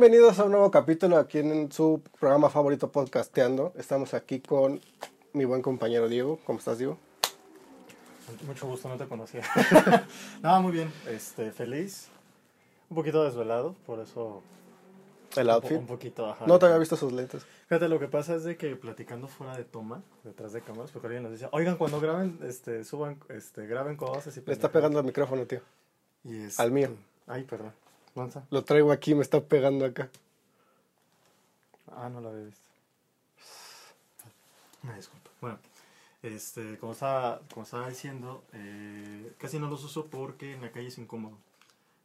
bienvenidos a un nuevo capítulo aquí en su programa favorito Podcasteando. Estamos aquí con mi buen compañero Diego. ¿Cómo estás, Diego? Mucho gusto, no te conocía. Nada, muy bien. Este, feliz. Un poquito desvelado, por eso. El un outfit. Un poquito, ajá. No te había visto sus lentes. Fíjate, lo que pasa es de que platicando fuera de toma, detrás de cámaras, porque alguien nos dice, oigan, cuando graben, este, suban, este, graben cosas y Le está pegando al micrófono, tío. Y este- al mío. Ay, perdón. Lanza. Lo traigo aquí, me está pegando acá. Ah, no lo había visto. Una disculpa. Bueno, este, como estaba, como estaba diciendo, eh, casi no los uso porque en la calle es incómodo.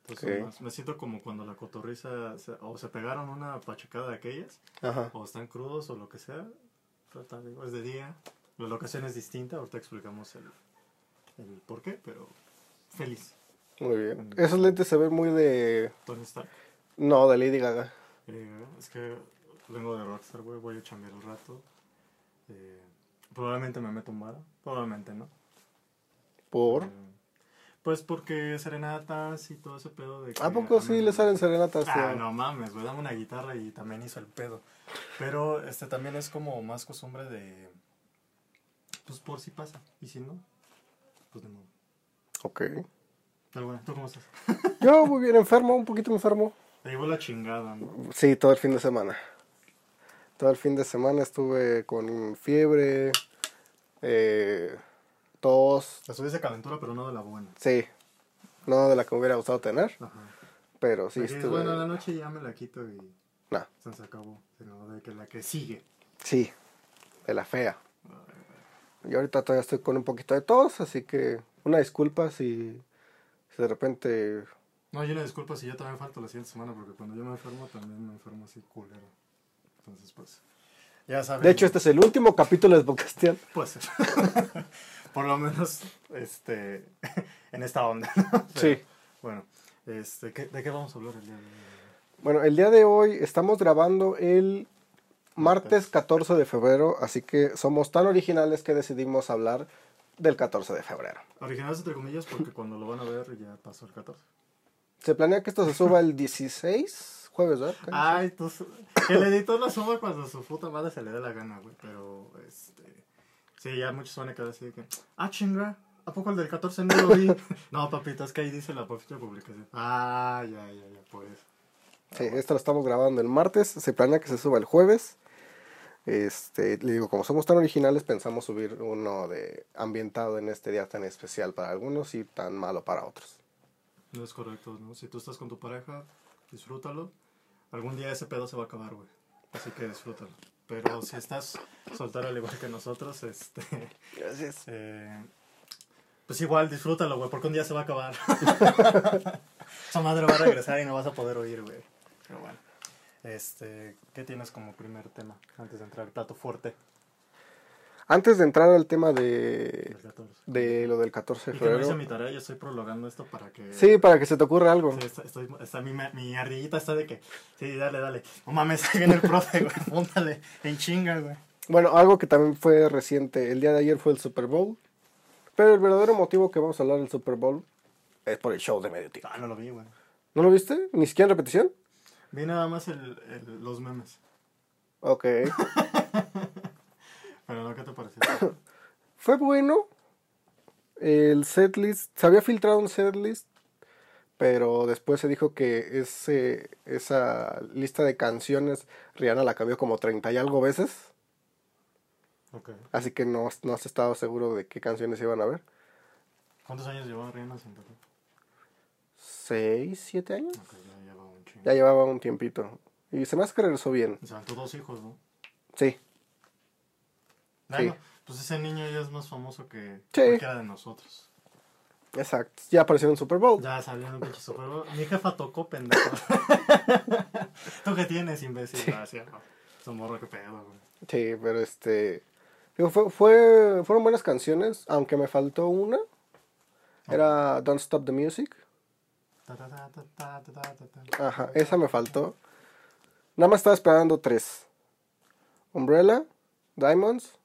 Entonces Ok. más- me siento como cuando la cotorriza se- o se pegaron una pachecada de aquellas, Ajá. o están crudos o lo que sea. Es de día, la locación es distinta, ahorita explicamos el, el por qué, pero feliz. Muy bien. Esos lentes se ven muy de... Tony Stark. No, de Lady Gaga. Eh, es que vengo de Rockstar, güey, voy a chambear un rato. Eh, probablemente me meto un bar, probablemente no. ¿Por? Eh, pues porque serenatas y todo ese pedo de... ¿A que poco a sí mí- le salen serenatas? Ah, tío? no mames, güey, dame una guitarra y también hizo el pedo. Pero este también es como más costumbre de... Pues por si pasa, y si no, pues de modo. Ok. Pero bueno, ¿tú cómo estás? Yo muy bien enfermo, un poquito enfermo. Te llevó la chingada, ¿no? Sí, todo el fin de semana. Todo el fin de semana estuve con fiebre, eh, tos, La subiste calentura, pero no de la buena. sí, no de la que me hubiera gustado tener, Ajá. pero sí Porque, estuve... Bueno, en la noche ya me la quito y... No, Se acabó, sino de que la que sigue. sí, de la fea. Y ahorita todavía estoy con un poquito de tos, así que una disculpa si de repente... No, yo una disculpa si yo también falto la siguiente semana, porque cuando yo me enfermo también me enfermo así culero. Entonces, pues, ya saben. De hecho, este es el último capítulo de Podcastian. Pues, por lo menos, este, en esta onda. ¿no? Pero, Sí. Bueno, este, ¿qué- ¿de qué vamos a hablar el día de hoy? Bueno, el día de hoy estamos grabando el martes 14 de febrero, así que somos tan originales que decidimos hablar del 14 de febrero. Originales entre comillas, porque cuando lo van a ver ya pasó el 14. Se planea que esto se suba el 16, jueves, ¿verdad? Ay, tú, su- que el editor lo suba cuando su puta madre se le dé la gana, güey. Pero, este. Sí, ya muchos van a quedar así de que. Ah, chinga. ¿A poco el del 14 no lo vi? no, papito, es que ahí dice la fecha de publicación. Ah, ya, ya, ya, por eso. Sí, esto lo estamos grabando el martes, se planea que se suba el jueves. Este, le digo, como somos tan originales, pensamos subir uno de ambientado en este día tan especial para algunos y tan malo para otros. No es correcto, ¿no? Si tú estás con tu pareja, disfrútalo. Algún día ese pedo se va a acabar, güey. Así que disfrútalo. Pero si estás soltero al igual que nosotros, este. Gracias. Eh, pues igual, disfrútalo, güey, porque un día se va a acabar. Esa madre va a regresar y no vas a poder oír, güey. Pero bueno. Este, ¿qué tienes como primer tema antes de entrar al plato fuerte Antes de entrar al tema de, del 14? de lo del 14 de no hice febrero. mi tarea, yo estoy prolongando esto para que... Sí, para que se te ocurra algo. Sí, estoy- está mi, mi ardillita está de que, sí, dale, dale. No mames, ahí viene el profe, güey, póntale en chinga, güey. Bueno, algo que también fue reciente, el día de ayer fue el Super Bowl. Pero el verdadero motivo que vamos a hablar del Super Bowl es por el show de medio tiempo. Ah, no lo vi, güey. ¿No lo viste? ¿Ni siquiera en repetición? Vi nada más el, el- los memes. Ok. Pero no, ¿qué te pareció? Fue bueno. El setlist, se había filtrado un setlist, pero después se dijo que ese, esa lista de canciones Rihanna la cambió como 30 y algo veces, Ok. así que no, no has estado seguro de qué canciones iban a ver. ¿Cuántos años llevaba Rihanna sin tocar? ¿Seis, siete años? Ok, ya llevaba un tiempito. Y se me hace que regresó bien. Se aventó dos hijos, ¿no? Sí. Bueno, Sí. pues ese niño ya es más famoso que Sí. cualquiera de nosotros. Exacto. Ya apareció en Super Bowl. Ya salió en un pinche Super Bowl. Mi jefa tocó, pendejo. ¿Tú qué tienes, imbécil? Gracias. Son morro que pedo, güey. Sí, pero este. digo, fue, fue- fueron buenas canciones, aunque me faltó una. Era Don't Stop the Music. Ajá, esa me faltó. Nada más estaba esperando tres: Umbrella, Diamonds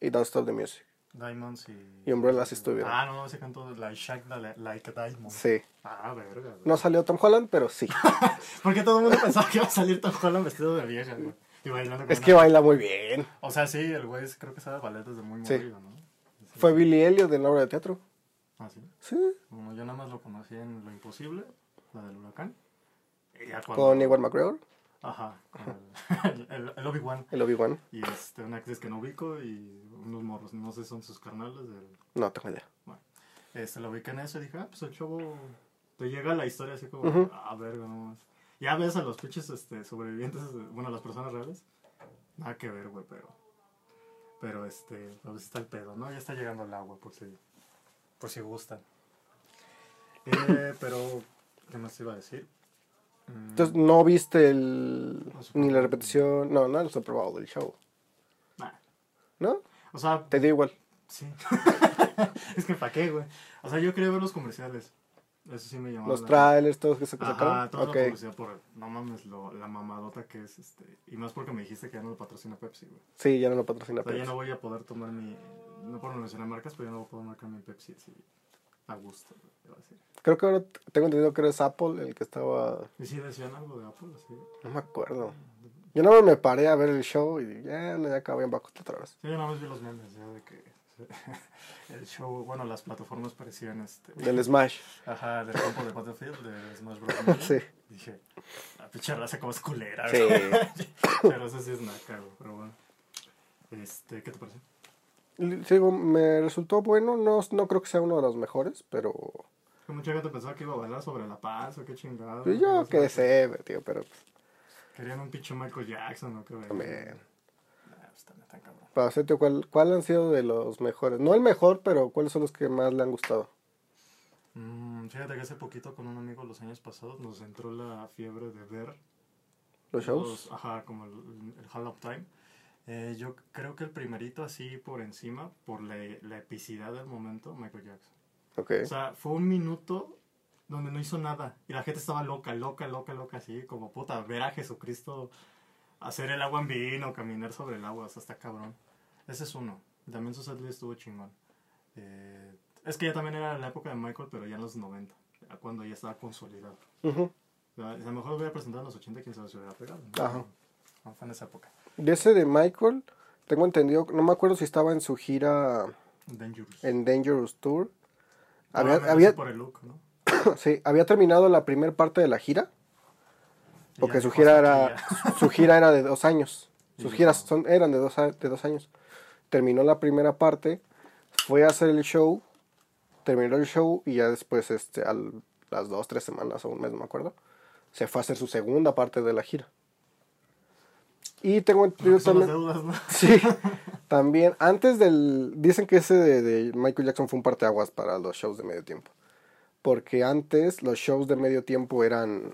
y Don't Stop the Music. Diamonds y. Y Umbrella sí estuvieron. Ah, no, se cantó Like Shaq Like a Diamond. Sí. Ah, verga. No salió Tom Holland, pero sí. Porque todo el mundo pensaba que iba a salir Tom Holland vestido de vieja, güey. Y bailando con Es una- que baila muy bien. O sea, sí, el güey creo que sabe ballet desde muy Sí. morrido, ¿no? Sí. Fue Billy Elliot en la obra de teatro. Ah, sí. Sí. Bueno, yo nada más lo conocí en Lo Imposible, la del huracán. Y ya cuando- Con Ewan McGregor, Ajá, con el, el, el Obi-Wan. el Obi-Wan. Y este, una actriz que no ubico y unos morros, no sé si son sus carnales. Del, No tengo idea. bueno, este, lo ubiqué en eso y dije, ah, pues el chavo te llega la historia así como, Ujú. ah, verga, no más. Ya ves a los pinches este, sobrevivientes, bueno, a las personas reales. Nada que ver, güey, pero. Pero este, pues está el pedo, ¿no? Ya está llegando el agua, por si, por si gustan. Eh, pero, ¿qué más te iba a decir? Mm, Entonces, ¿no viste el... No, ni la repetición? No, no el Super Bowl, del show. nah. ¿No? O sea, Te dio igual. sí. es que ¿para qué, güey? O sea, yo quería ver los comerciales. Eso sí me llamó. Los trailers, todos que se sacaron. toda Ok. la publicidad por, no mames, lo, la mamadota que es, este, y más porque me dijiste que ya no lo patrocina Pepsi, güey. Sí, ya no lo patrocina O sea, ya Pepsi. no voy a poder tomar mi, no por mencionar marcas, pero ya no voy a poder marcar mi Pepsi así, a gusto. Creo que ahora tengo entendido que eres Apple el que estaba... Y si decían algo de Apple, así. No me acuerdo. Yo no me paré a ver el show y ya, no, ya acabé en otra vez. Sí, yo nada más vi los memes, ya, de que el show, bueno, las plataformas parecían, este, Del Smash. ajá, del campo de Battlefield, de Smash Bros. Sí. Dije, la pinche raza como es culera, Sí. Pero eso sí es naca, pero bueno. Este, ¿qué te parece? Sigo, me resultó bueno. No, no creo que sea uno de los mejores, pero... Que mucha gente pensaba que iba a bailar sobre la paz o qué chingado. pues yo qué sé, tío, pero pues, Querían un pinche Michael Jackson o qué también... Nah, pues también tan cabrón. Para hacerte, ¿cuál, ¿cuál han sido de los mejores? No el mejor, pero ¿cuáles son los que más le han gustado? Mm, fíjate que hace poquito con un amigo los años pasados nos entró la fiebre de ver ¿Los shows? los- ajá, como el, el Hall of Time. Eh, yo creo que el primerito así por encima, por la, la epicidad del momento, Michael Jackson. Ok. O sea, fue un minuto donde no hizo nada. Y la gente estaba loca, loca, loca, loca, así como puta, ver a Jesucristo hacer el agua en vino, caminar sobre el agua, o sea, está cabrón. Ese es uno. También su setlist estuvo chingón. Eh, es que ya también era la época de Michael, pero ya en los 90, ya cuando ya estaba consolidado. O sea, a lo mejor lo hubiera presentado en los 80 quién sabe si hubiera pegado. ¿no? Ajá. No, fue en esa época. De ese de Michael, tengo entendido, no me acuerdo si estaba en su gira Dangerous. en Dangerous Tour. Había, Probablemente había, por el look, ¿no? sí, había terminado la primera parte de la gira, porque su gira "Hasta era, aquí ya". su gira era de dos años. Sus giras son, eran de dos, de dos años. Terminó la primera parte, fue a hacer el show, terminó el show y ya después, este, a las dos, tres semanas o un mes, no me acuerdo, se fue a hacer su segunda parte de la gira. Y tengo entendido también... deudas, ¿no? Sí, también antes del... Dicen que ese de, de Michael Jackson fue un parteaguas para los shows de medio tiempo. Porque antes los shows de medio tiempo eran...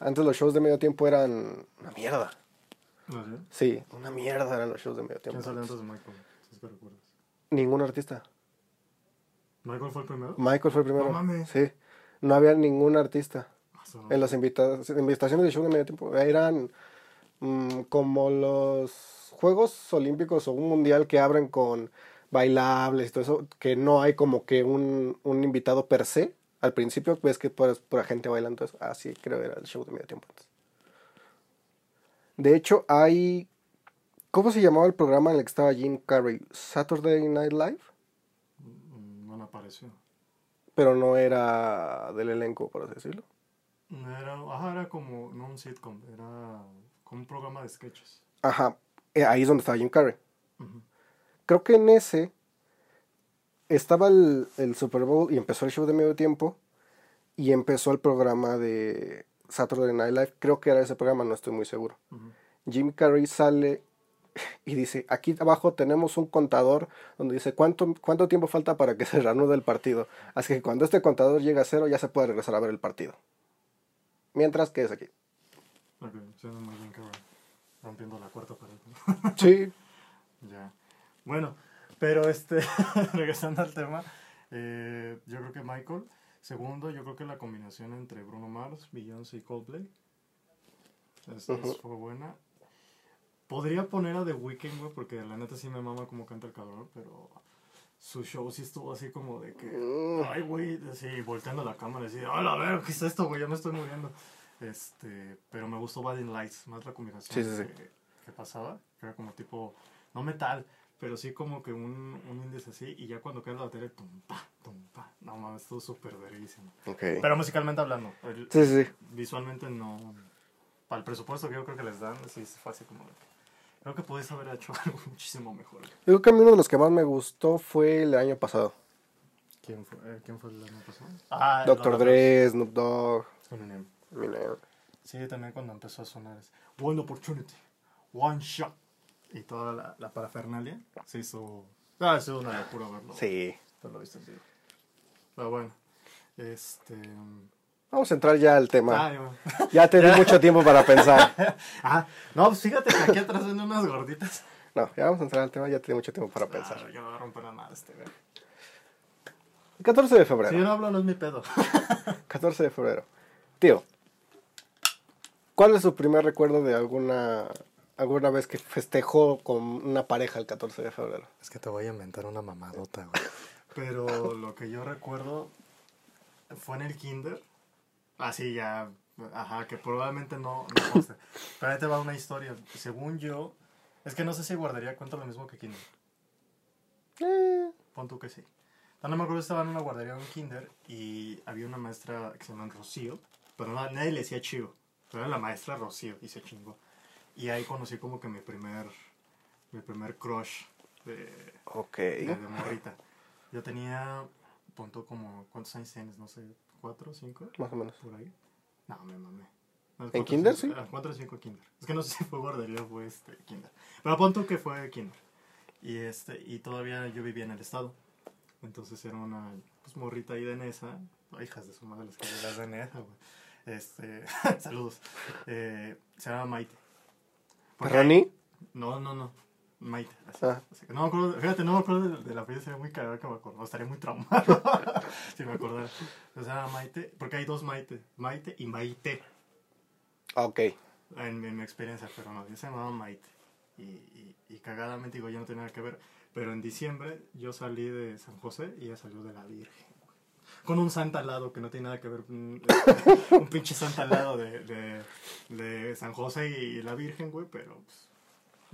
Antes los shows de medio tiempo eran una mierda. ¿No sé? Sí, una mierda eran los shows de medio tiempo. ¿Quién salió antes de Michael? Si es que recuerdas. Ningún artista. ¿Michael fue el primero? Michael fue el primero. No mames. Sí. No había ningún artista. Ah, eso. En las invita- invitaciones de show de medio tiempo eran mm, como los Juegos Olímpicos o un mundial que abren con bailables y todo eso, que no hay como que un, un invitado per se. Al principio ves que por pura gente bailando eso. Así creo que era el show de medio tiempo antes. De hecho, hay... ¿Cómo se llamaba el programa en el que estaba Jim Carrey? Saturday Night Live. Mm, No me apareció. Pero no era del elenco, por así decirlo. Era, ajá, era como, no un sitcom, era como un programa de sketches. Ajá. eh, Ahí es donde estaba Jim Carrey. Creo que en ese estaba el, el Super Bowl y empezó el show de medio tiempo y empezó el programa de Saturday Night Live. Creo que era ese programa, no estoy muy seguro. Jim Carrey sale y dice, aquí abajo tenemos un contador donde dice cuánto, cuánto tiempo falta para que se reanude el partido. Así que cuando este contador llega a cero ya se puede regresar a ver el partido. Mientras que es aquí. Ok, suena muy bien va rompiendo la cuarta pared. ¿no? Sí. ya. Bueno, pero este, regresando al tema, eh, yo creo que Michael. Segundo, yo creo que la combinación entre Bruno Mars, Beyoncé y Coldplay es, fue buena. Podría poner a The Weeknd, güey, porque la neta sí me mama como canta el cabrón, pero su show sí estuvo así como de que, ay, güey, así volteando la cámara, así, ay, a ver, ¿qué es esto, güey? Ya me estoy muriendo. Este, pero me gustó Bad in Lights, más la combinación Sí, sí, sí. Que, que pasaba, que era como tipo, no metal, pero sí como que un, un índice así, y ya cuando cae la batería, tum, pa, tum, pa, no mames, estuvo súper verguísimo. Ok. Pero musicalmente hablando, el- Sí, sí, sí. visualmente no. Para el presupuesto que yo creo que les dan, sí fue así como. de Creo que puedes haber hecho algo muchísimo mejor. Yo creo que a mí uno de los que más me gustó fue el año pasado. ¿Quién fue, eh, ¿quién fue el año pasado? Ah, Doctor Dre, Snoop Dogg, Eminem. Eminem. Sí, también cuando empezó a sonar es One Opportunity, One Shot. Y toda la, la parafernalia se hizo. Ah, ha sido una locura verlo. Sí. En vivo. Pero bueno. Este. Vamos a entrar ya al tema. Ah, ya. Te di mucho tiempo para pensar. Ah, no, pues fíjate que aquí atrás venden unas gorditas. No, ya vamos a entrar al tema, ya te di mucho tiempo para pensar. Ah, yo no voy a romper nada este, güey. El 14 de Si yo febrero. no hablo, no es mi pedo. 14 de febrero. Tío, ¿cuál es su primer recuerdo de alguna alguna vez que festejó con una pareja el 14 de febrero? Es que te voy a inventar una mamadota, güey. Pero lo que yo recuerdo fue en el kinder. Así ya, ajá, que probablemente no, no conste. Pero ahí te va una historia. Según yo, es que no sé si guardería cuenta lo mismo que kinder. Eh, Pon tú que sí. No, no me acuerdo, estaba en una guardería en un kinder y había una maestra que se llama Rocío, pero no- nadie le decía chido. Pero era la maestra Rocío y se chingó. Y ahí conocí como que mi primer, mi primer crush de, ok. de, de morrita. Yo tenía, punto como, ¿cuántos años tienes? No sé, ¿cuatro, cinco? Más o menos. Por ahí. No, me mamé. ¿En cuatro, kinder, cinco- sí? Cuatro o cinco kinder. Es que no sé si fue guardería o fue este, kinder. Pero punto que fue kinder. Y, este, y todavía yo vivía en el estado. Entonces era una pues, morrita ahí de Nesa. Hijas de su madre, las que las de Nesa, güey. Este, saludos. Eh, se llama Maite. ¿Rani? No, no, no. Maite. así. Ah. Así que no me acuerdo, fíjate, no me acuerdo de, de la apellido, sería muy cagado que me acuerdo. Estaría muy traumado si me acordara. O sea, Maite, porque hay dos Maite. Maite y Maite Ok. en, mi- en mi experiencia, pero no, yo se llamaba Maite. Y, y, y cagadamente digo, yo no tenía nada que ver. Pero en diciembre yo salí de San José y ella salió de la Virgen. Con un santa al lado que no tiene nada que ver. Un, un pinche santa al lado de, de, de San José y la Virgen, güey, pero pues,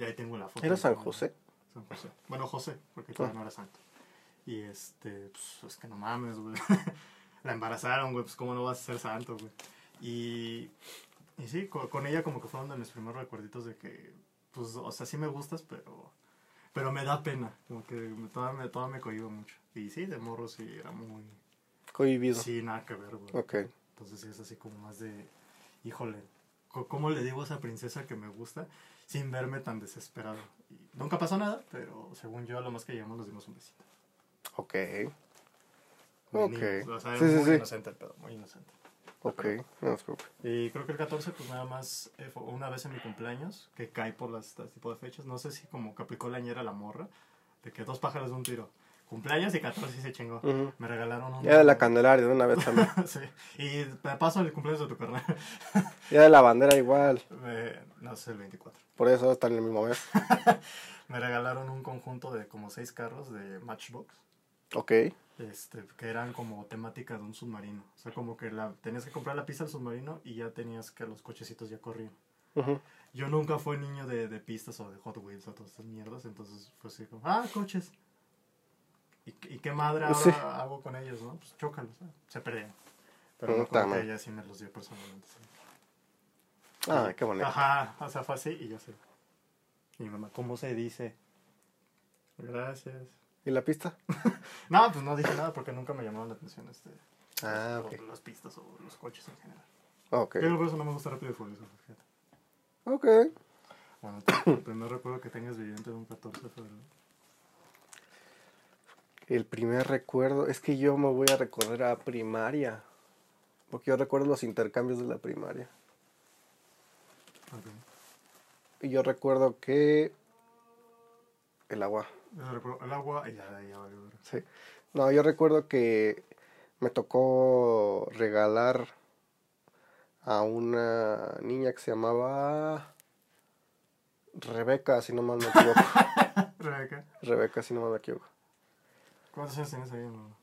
ya ahí tengo la foto. ¿Era San José? San José. Bueno, José, porque todavía no era santo. Y este, pues es que no mames, güey. la embarazaron, güey, pues cómo no vas a ser santo, güey. Y, y sí, co- con, ella como que fueron de mis primeros recuerditos de que, pues, o sea, sí me gustas, pero, pero me da pena. Como que me, todavía, me, todavía me cohibo mucho. Y sí, de morro sí, era muy, Cohibido. sí, nada que ver, güey. Ok. Entonces sí es así como más de, híjole, ¿cómo le digo a esa princesa que me gusta sin verme tan desesperado? Y nunca pasó nada, pero según yo, a lo más que llegamos nos dimos un besito. Ok. Muy Ok. o sea, Sí, sí, muy sí. inocente el pedo, muy inocente. Ok. No se preocupe. Y creo que el 14, pues nada más eh, fue una vez en mi cumpleaños, que cae por las, este tipo de fechas. No sé si como que aplicó la ñera la morra, de que dos pájaros de un tiro. Cumpleaños y 14 sí se chingó. Me regalaron un. Ya de la Candelaria de una vez también. sí. Y me paso el cumpleaños de tu carnal. Ya de la bandera igual. No sé, el 24. Por eso están en el mismo mes. Me regalaron un conjunto de como seis carros de Matchbox. Ok. Este, que eran como temática de un submarino. O sea, como que la, tenías que comprar la pista del submarino y ya tenías que los cochecitos ya corrían. Yo nunca fui niño de, de pistas o de Hot Wheels o todas estas mierdas, entonces fue así como, ah, coches. ¿Y, qué- y qué madre ahora Sí. hago con ellos, no? Pues chócalos, ¿no? se perdían. Pero no como que ella sí me los dio personalmente. sí. Ah, qué bonito. Ajá, o sea, fue así y yo sé. Mi mamá, ¿cómo se dice? Gracias. ¿Y la pista? No, pues no dije nada porque nunca me llamaron la atención este, Ah, o ok. las pistas o los coches en general. Ok. Yo por eso no me gusta Rápido y Furioso, fíjate. Ok. Bueno, el primer recuerdo que tengas viviente de un 14 de febrero. El primer recuerdo, es que yo me voy a recordar a primaria. Porque yo recuerdo los intercambios de la primaria. Y yo recuerdo que... El agua. Yo recuerdo El agua y. Sí. No, yo recuerdo que me tocó regalar a una niña que se llamaba Rebeca, si no mal me equivoco. Rebeca. Rebeca, si no mal me equivoco. ¿Cuántos años tienes ahí, no?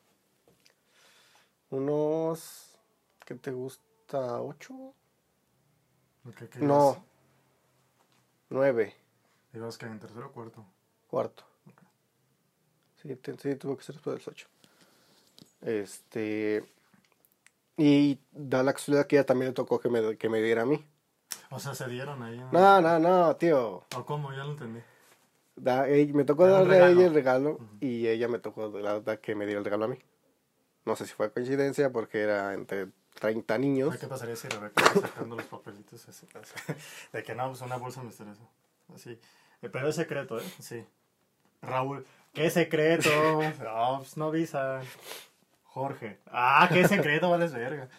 Unos. ¿Qué te gusta? ¿Ocho? ¿Qué, qué No. ibas? Nueve. ¿Ibas que en tercero o cuarto? Cuarto. Sí, te- sí, tuvo que ser después de los ocho. Este. Y da la casualidad que ella también le tocó que me, que me diera a mí. O sea, se dieron ahí. ¿no? No, no, no, tío. ¿O cómo? Ya lo entendí. Da- ella- me tocó da darle a ella regalo. el regalo y ella me tocó la que me diera el regalo a mí. No sé si fue coincidencia porque era entre 30 niños. ¿Qué pasaría si Rebeca sacando los papelitos así, así? De que no, pues una bolsa misteriosa. Así. Eh, Pero es secreto, ¿eh? Sí. Raúl, ¿qué secreto? No, pues no avisa. Jorge. Ah, qué secreto, vales verga.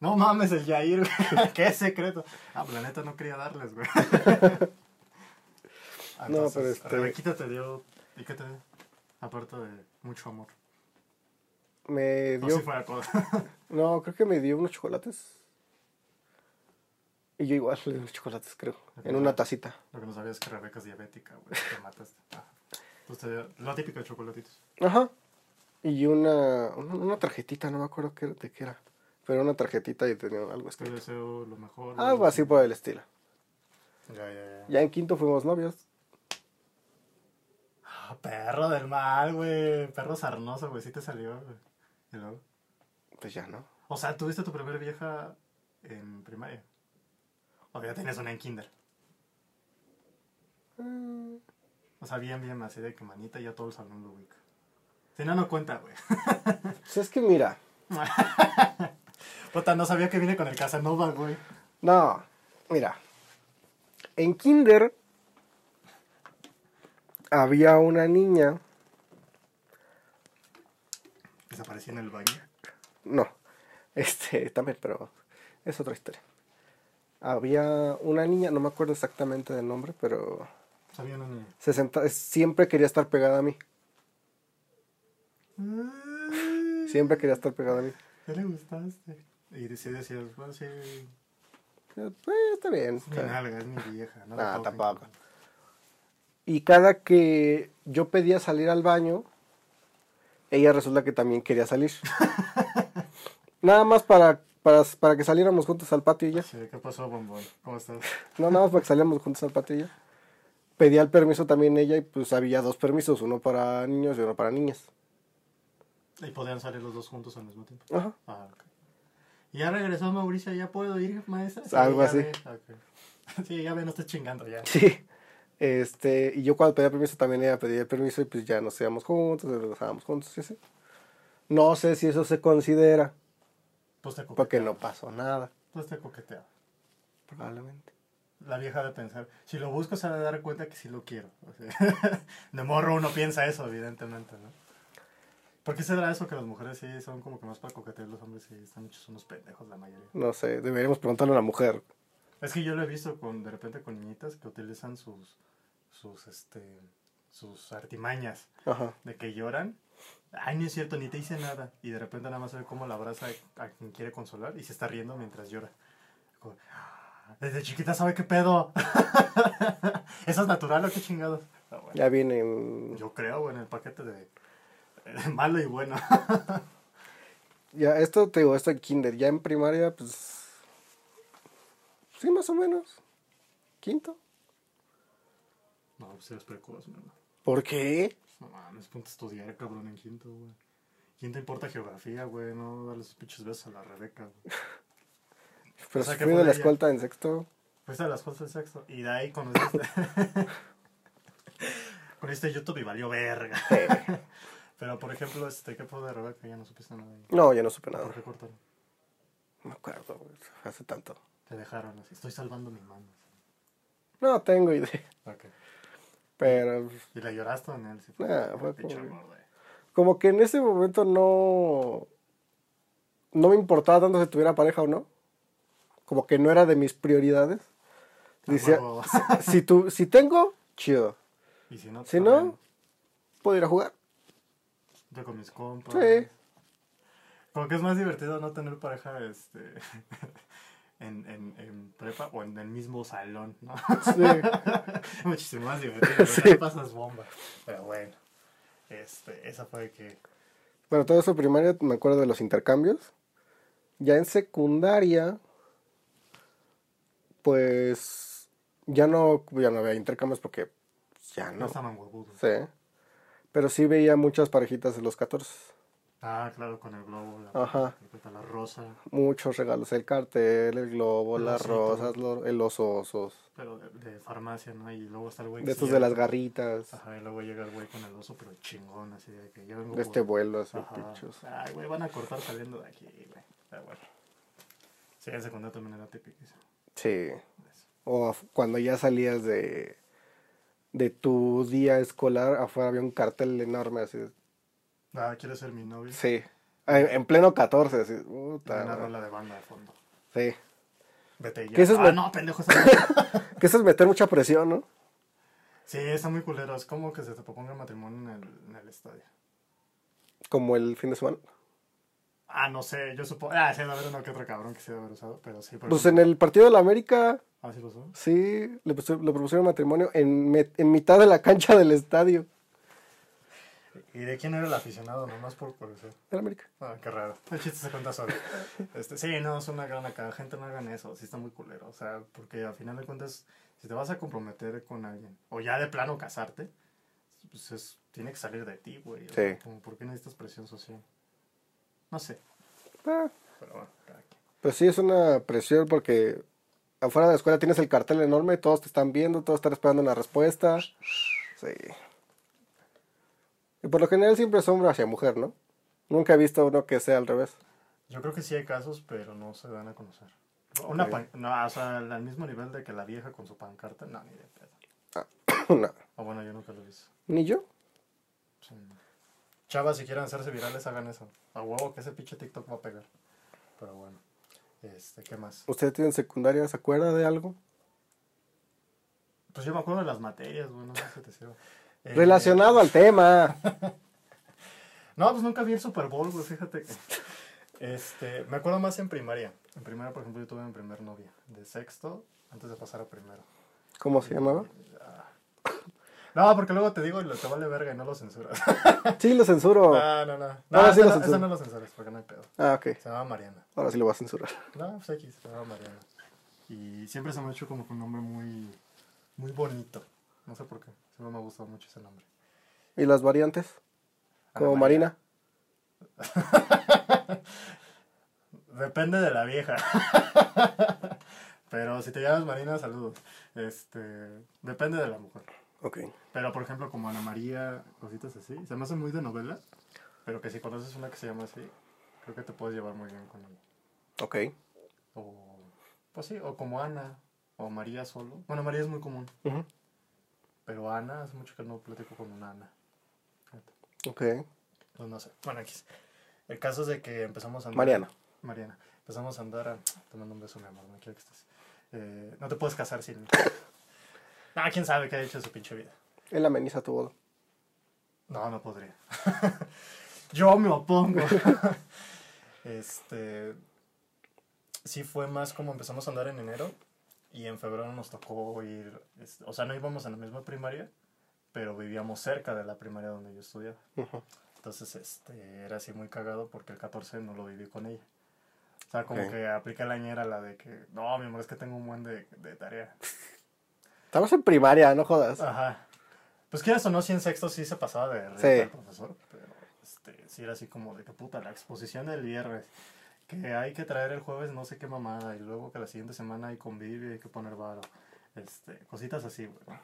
No mames, el Jair. ¿Qué secreto? Ah, pues la neta no quería darles, güey. No, pero este- Rebequita te dio. ¿Y qué te dio? Aparte de mucho amor. Me No dio. si fuera cosa. No, creo que me dio unos chocolates. Y yo igual le di unos chocolates, creo. En una tacita. Lo que no sabías es que Rebeca es diabética, güey. Te mataste. Ajá. Entonces te dio la típica de chocolatitos. Ajá. Y una, una, tarjetita, no me acuerdo qué, de qué era. Pero una tarjetita y tenía algo Te escrito. deseo lo mejor. Algo así por el estilo. Ya, ya, ya. Ya en quinto fuimos novios. Perro del mal, güey. Perro sarnoso, güey. Sí te salió, güey. Y luego. Pues ya, ¿no? O sea, tuviste tu primera vieja en primaria. O ya tienes una en kinder. Mm, O sea, bien, bien, así de que manita ya todo el salón lo ubica. Si no, no cuenta, güey. Pues es que mira. Puta, no sabía que viene con el Casanova, güey. No, mira. En kinder había una niña. Desapareció en el baño. No, este también, pero es otra historia. Había una niña, no me acuerdo exactamente del nombre, pero Sabía una niña. se senta- siempre quería estar pegada a mí. Siempre quería estar pegada a mí. ¿Qué le gustaste? Y sí decías, bueno, sí, Eh, Pues está bien. es mi está- nalga, es mi vieja. No Nah, tampoco. Y cada que yo pedía salir al baño, ella resulta que también quería salir. nada más para, para, para que saliéramos juntos al patio y ya. Sí, ¿qué pasó, bombón? ¿Cómo estás? No, nada más para que saliéramos juntos al patio y ya. Pedía el permiso también ella y pues había dos permisos, uno para niños y uno para niñas. Y podían salir los dos juntos al mismo tiempo. Ajá. Ah, ya regresó Mauricio, ¿ya puedo ir, maestra? Algo así. ve. Sí, ya ve, no estés chingando ya. Sí. Este, y yo cuando pedía permiso también ella pedía permiso y pues ya nos íbamos juntos, regresábamos juntos y así. No sé si eso se considera, Pues te porque no pasó nada, Pues te coqueteaba. probablemente. La vieja de pensar, si lo busco se ha de dar cuenta que sí lo quiero. O sea, de morro uno piensa eso, evidentemente, ¿no? ¿Por qué se da eso que las mujeres sí son como que más para coquetear los hombres y están hechos unos pendejos la mayoría? No sé, deberíamos preguntarle a la mujer. Es que yo lo he visto con, de repente con niñitas que utilizan sus, sus, este, sus artimañas Ajá. de que lloran. Ay, no es cierto, ni te hice nada. Y de repente nada más ve cómo la abraza a quien quiere consolar y se está riendo mientras llora. Como, "Ah, Desde chiquita sabe qué pedo. ¿Eso es natural o qué chingados? Ah, bueno. Ya viene. Yo creo, en el paquete de, de malo y bueno. Ya, esto te digo, esto en kinder. Ya en primaria, pues. Sí, más o menos. Quinto. No, pues eres precoz, mi hermano. ¿Por qué? No mames, ponte a estudiar, cabrón, en quinto, güey. Quinto importa geografía, güey, no darle sus pinches besos a la Rebeca, güey. Pero O sea, si ¿qué fui fue de la escolta en sexto. Fuiste a las cosas del sexto. Y de ahí conociste. conociste YouTube y valió verga. Pero por ejemplo, este, ¿qué fue de Rebeca? Ya no supiste nada. de. No, ya no supe nada. ¿Por qué cortaron? No me acuerdo, güey, hace tanto. Te dejaron así. Estoy salvando mi mano. No tengo idea. Ok. Pero pues, ¿Y le lloraste en él? Sí, Nah, fue como- como que en ese momento no. No me importaba tanto si tuviera pareja o no. Como que no era de mis prioridades. Decía, huevo. si, tu, si tengo, chido. Y si no, Si también. no, puedo ir a jugar. Yo con mis compas. Sí. Como que es más divertido no tener pareja, este... en, en, en prepa o en el mismo salón, ¿no? Sí. Muchísimo más divertido, sí. pasas bomba. Pero bueno, este, esa fue que... Bueno, todo eso primaria me acuerdo de los intercambios. Ya en secundaria, pues ya no, ya no había intercambios porque ya No no. estaban huevudos. Sí. Pero sí veía muchas parejitas de los 14. Ah, claro, con el globo, la, Ajá. la rosa, Muchos regalos, el cartel, el globo, El las osito. rosas, lo- eh, los osos. pero de, de farmacia, ¿no? Y luego está el güey De estos de las garritas. Ajá, y luego llega el güey con el oso, pero chingón, así de que yo vengo De este vuelo, así, Ajá. pinchos. Ay, güey, van a cortar saliendo de aquí, güey. Pero bueno. Sí, en secundaria también era típico. Sí. O cuando ya salías de, de tu día escolar, afuera había un cartel enorme así. Ah, ¿quieres ser mi novio? Sí. En, en pleno 14, así. Puta una rola de banda de fondo. Sí. Vete ya. ¿Qué ah, no, pendejo. Que eso es meter mucha presión, ¿no? sí, está muy culero. Es como que se te proponga matrimonio en el, en el estadio. Como el fin de semana. Ah, no sé, yo supongo. Ah, sí, debe haber uno que otro cabrón que se debe haber usado, pero sí. Por Pues en el partido de la América, Ah, sí lo usó. sí, le, le propusieron matrimonio en mitad de la cancha del estadio ¿Y de quién era el aficionado? Nomás por curiosidad. de la América. Ah, qué raro. El chiste se cuenta solo. Este, sí, no, es una gran acá. Gente, no hagan eso. Sí está muy culero. O sea, porque al final de cuentas, si te vas a comprometer con alguien, o ya de plano casarte, pues es, tiene que salir de ti, güey. O sea, Sí. como, ¿Por qué necesitas presión social? No sé. Ah, Pero bueno, cada quien. pues sí, es una presión porque afuera de la escuela tienes el cartel enorme, todos te están viendo, todos están esperando una respuesta. Sí. Y por lo general siempre es hombre hacia mujer, ¿no? Nunca he visto uno que sea al revés. Yo creo que sí hay casos, pero no se dan a conocer. Una pan- no, o sea, al mismo nivel de que la vieja con su pancarta, no, ni de pedo. no, O bueno, yo nunca lo he visto. ni yo. Sí. Chavas, si quieren hacerse virales, hagan eso. A huevo que ese pinche TikTok va a pegar. Pero bueno. Este, ¿qué más? ¿Usted tiene secundaria? ¿Se acuerda de algo? Pues yo me acuerdo de las materias, güey, no sé si te sirve. Eh, Relacionado al tema. No, pues nunca vi el Super Bowl, güey, fíjate. que- Este, me acuerdo más en primaria. En primaria, por ejemplo, yo tuve mi primer novia. De sexto, antes de pasar a primero. ¿Cómo se llamaba? No, porque luego te digo y lo- te vale verga y no lo censuras. Sí, lo censuro. No, no, no. No, Ahora sí esa lo no, censuro. esa no lo censuras porque no hay pedo. Ah, ok. Se llama Mariana. Ahora sí lo voy a censurar. No, pues X, se llama Mariana. Y siempre se me ha hecho como un nombre muy, muy bonito. No sé por qué. Siempre me ha gustado mucho ese nombre. ¿Y las variantes? Como Ana Marina. Depende de la vieja. Pero si te llamas Marina, saludos. Este, depende de la mujer. Ok. Pero por ejemplo, como Ana María, cositas así, se me hace muy de novela. Pero que si conoces una que se llama así, creo que te puedes llevar muy bien con ella. Ok. O, pues sí, o como Ana, o María solo. Bueno, María es muy común. Ujú. Pero Ana, hace mucho que no platico con una Ana. Ok. Pues no sé. Bueno, X. El caso es de que empezamos a andar. Mariana. Mariana. Empezamos a andar a. Te mando un beso, mi amor. No quiero que estés. Eh, no te puedes casar sin. Ah, quién sabe qué ha hecho de su pinche vida. Él ameniza tu boda. No, no podría. Yo me opongo. este. Sí, fue más como empezamos a andar en enero. Y en febrero nos tocó ir. o sea, no íbamos en la misma primaria. Pero vivíamos cerca de la primaria donde yo estudiaba. Ujú. Entonces, este, era así muy cagado porque el 14 no lo viví con ella. O sea, como que aplica la ñera la de que, no, mi amor, es que tengo un buen de, de tarea. Estamos en primaria, no jodas. Ajá. Pues quieras o no, si en sexto sí se pasaba de Sí. el profesor, pero este, sí era así como de que puta, la exposición del viernes, que hay que traer el jueves no sé qué mamada, y luego que la siguiente semana hay convivio y hay que poner varo, este, cositas así, güey.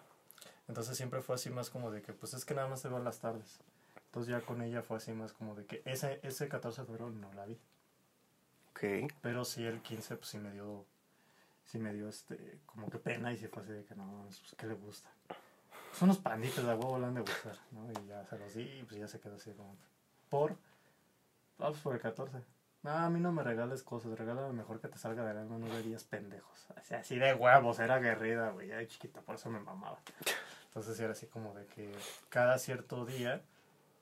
Entonces siempre fue así más como de que, pues es que nada más se van las tardes. Entonces ya con ella fue así más como de que ese, ese 14 de febrero no la vi. Ok. Pero sí el 15 pues sí me dio, sí me dio este, como que pena y sí fue así de que no, pues ¿qué le gusta? Son unos panditos de huevo le han de gustar, ¿no? Y ya se los di y pues ya se quedó así como que, por, ah, pues por el 14. No, a mí no me regales cosas, regálame mejor que te salga del alma, no verías pendejos. Así, así de huevos, era aguerrida, güey, ya de chiquita, por eso me mamaba. Entonces era así como de que cada cierto día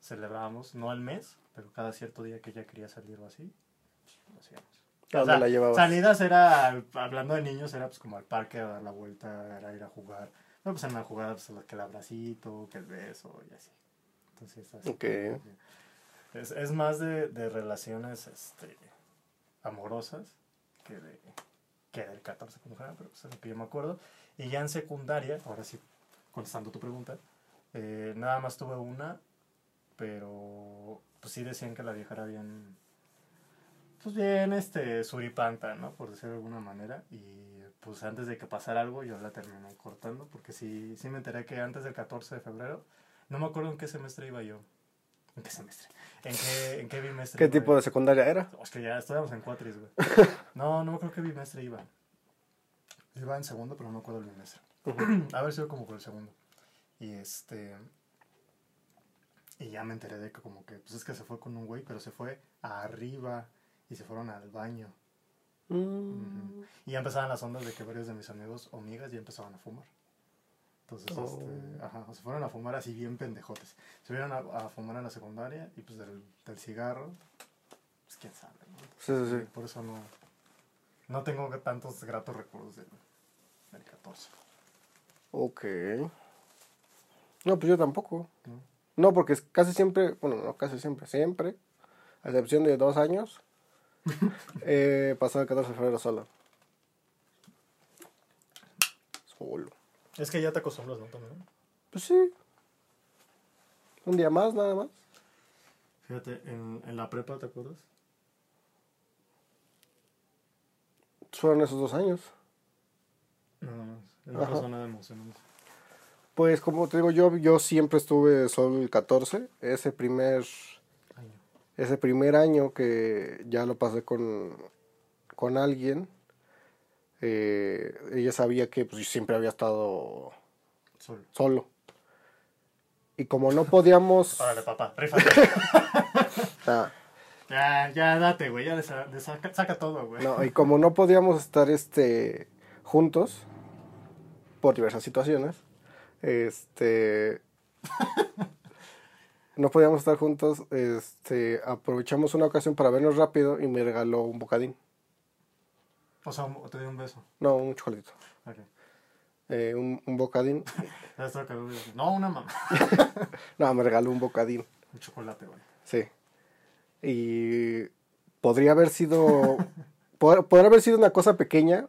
celebrábamos, no el mes, pero cada cierto día que ella quería salir o así, lo hacíamos. ¿A O sea, la salidas era, hablando de niños, era pues como al parque a dar la vuelta, era ir a jugar. No, pues en la jugada, pues que el abracito, que el beso y así. Entonces, así. Ok. Es, es más de, de relaciones este, amorosas que, de, que del 14 con mujer, pero lo que me acuerdo. Y ya en secundaria, ahora sí, contestando tu pregunta, eh, nada más tuve una, pero pues sí decían que la vieja era bien, pues bien, este, suripanta, ¿no? Por decirlo de alguna manera. Y pues antes de que pasara algo, yo la terminé cortando, porque sí, sí me enteré que antes del 14 de febrero, no me acuerdo en qué semestre iba yo. ¿En qué semestre? ¿En qué, en qué bimestre? ¿Qué iba tipo de secundaria era? Es que ya estábamos en cuatris, güey. No, no me acuerdo qué bimestre iba. Iba en segundo, pero no me acuerdo el bimestre. A ver si como por el segundo. Y este. Y ya me enteré de que, como que, pues es que se fue con un güey, pero se fue arriba y se fueron al baño. Mm. Y ya empezaban las ondas de que varios de mis amigos o amigas ya empezaban a fumar. Entonces, Oh. este, ajá, se fueron a fumar así bien pendejotes. Se fueron a, a fumar en la secundaria y pues del, del cigarro, pues quién sabe, ¿no? Sí, sí, sí. Por eso no, no tengo tantos gratos recuerdos del, del 14. Ok. No, pues yo tampoco. ¿no? No, porque casi siempre, bueno, no casi siempre, siempre, a excepción de dos años, he pasado el 14 de febrero solo. Solo. Es que ya te acostumbras, ¿no? También. Pues sí. Un día más, nada más. Fíjate, en, en la prepa, ¿te acuerdas? Fueron esos dos años. Nada más. No Ajá. pasó nada emocionante. Pues como te digo yo, yo siempre estuve solo el 14. Ese primer, Año. ese primer año que ya lo pasé con, con alguien, eh, ella sabía que pues, yo siempre había estado Solo. solo. Y como no podíamos... Órale, papá, rífate. Ah, ya, ya, date, güey. Ya desa- saca todo, güey. no, y como no podíamos estar este, juntos, por diversas situaciones, este... No podíamos estar juntos, este, aprovechamos una ocasión para vernos rápido y me regaló un bocadín. O sea, te di un beso. No, un chocolatito. Ok. Eh, un, un bocadín. No, una mamá. No, me regaló un bocadín. Un chocolate, güey. Sí. Y podría haber sido. pod- podría haber sido una cosa pequeña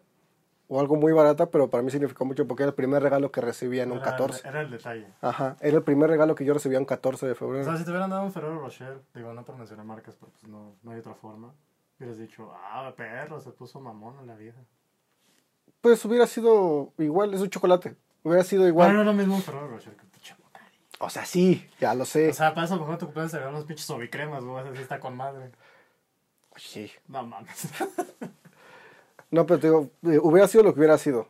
o algo muy barata, pero para mí significó mucho porque era el primer regalo que recibía en un Era el- 14. Era el detalle. Ajá, era el primer regalo que yo recibía un 14 de O febrero. sea, si te hubieran dado un Ferrero Rocher, digo, no por mencionar marcas, pero pues no, no hay otra forma. Hubieras dicho, ah, perro, se puso mamona la vieja. Pues hubiera sido igual, es un chocolate. Hubiera sido igual. no es lo mismo Ferrero Rocher que pinche Bocari. O sea, sí, ya lo sé. O sea, para eso mejor tu cumpleaños te regalan unos pinches sobicremas, güey. Así está con madre. Sí. No mames. No, pero te digo, eh, hubiera sido lo que hubiera sido.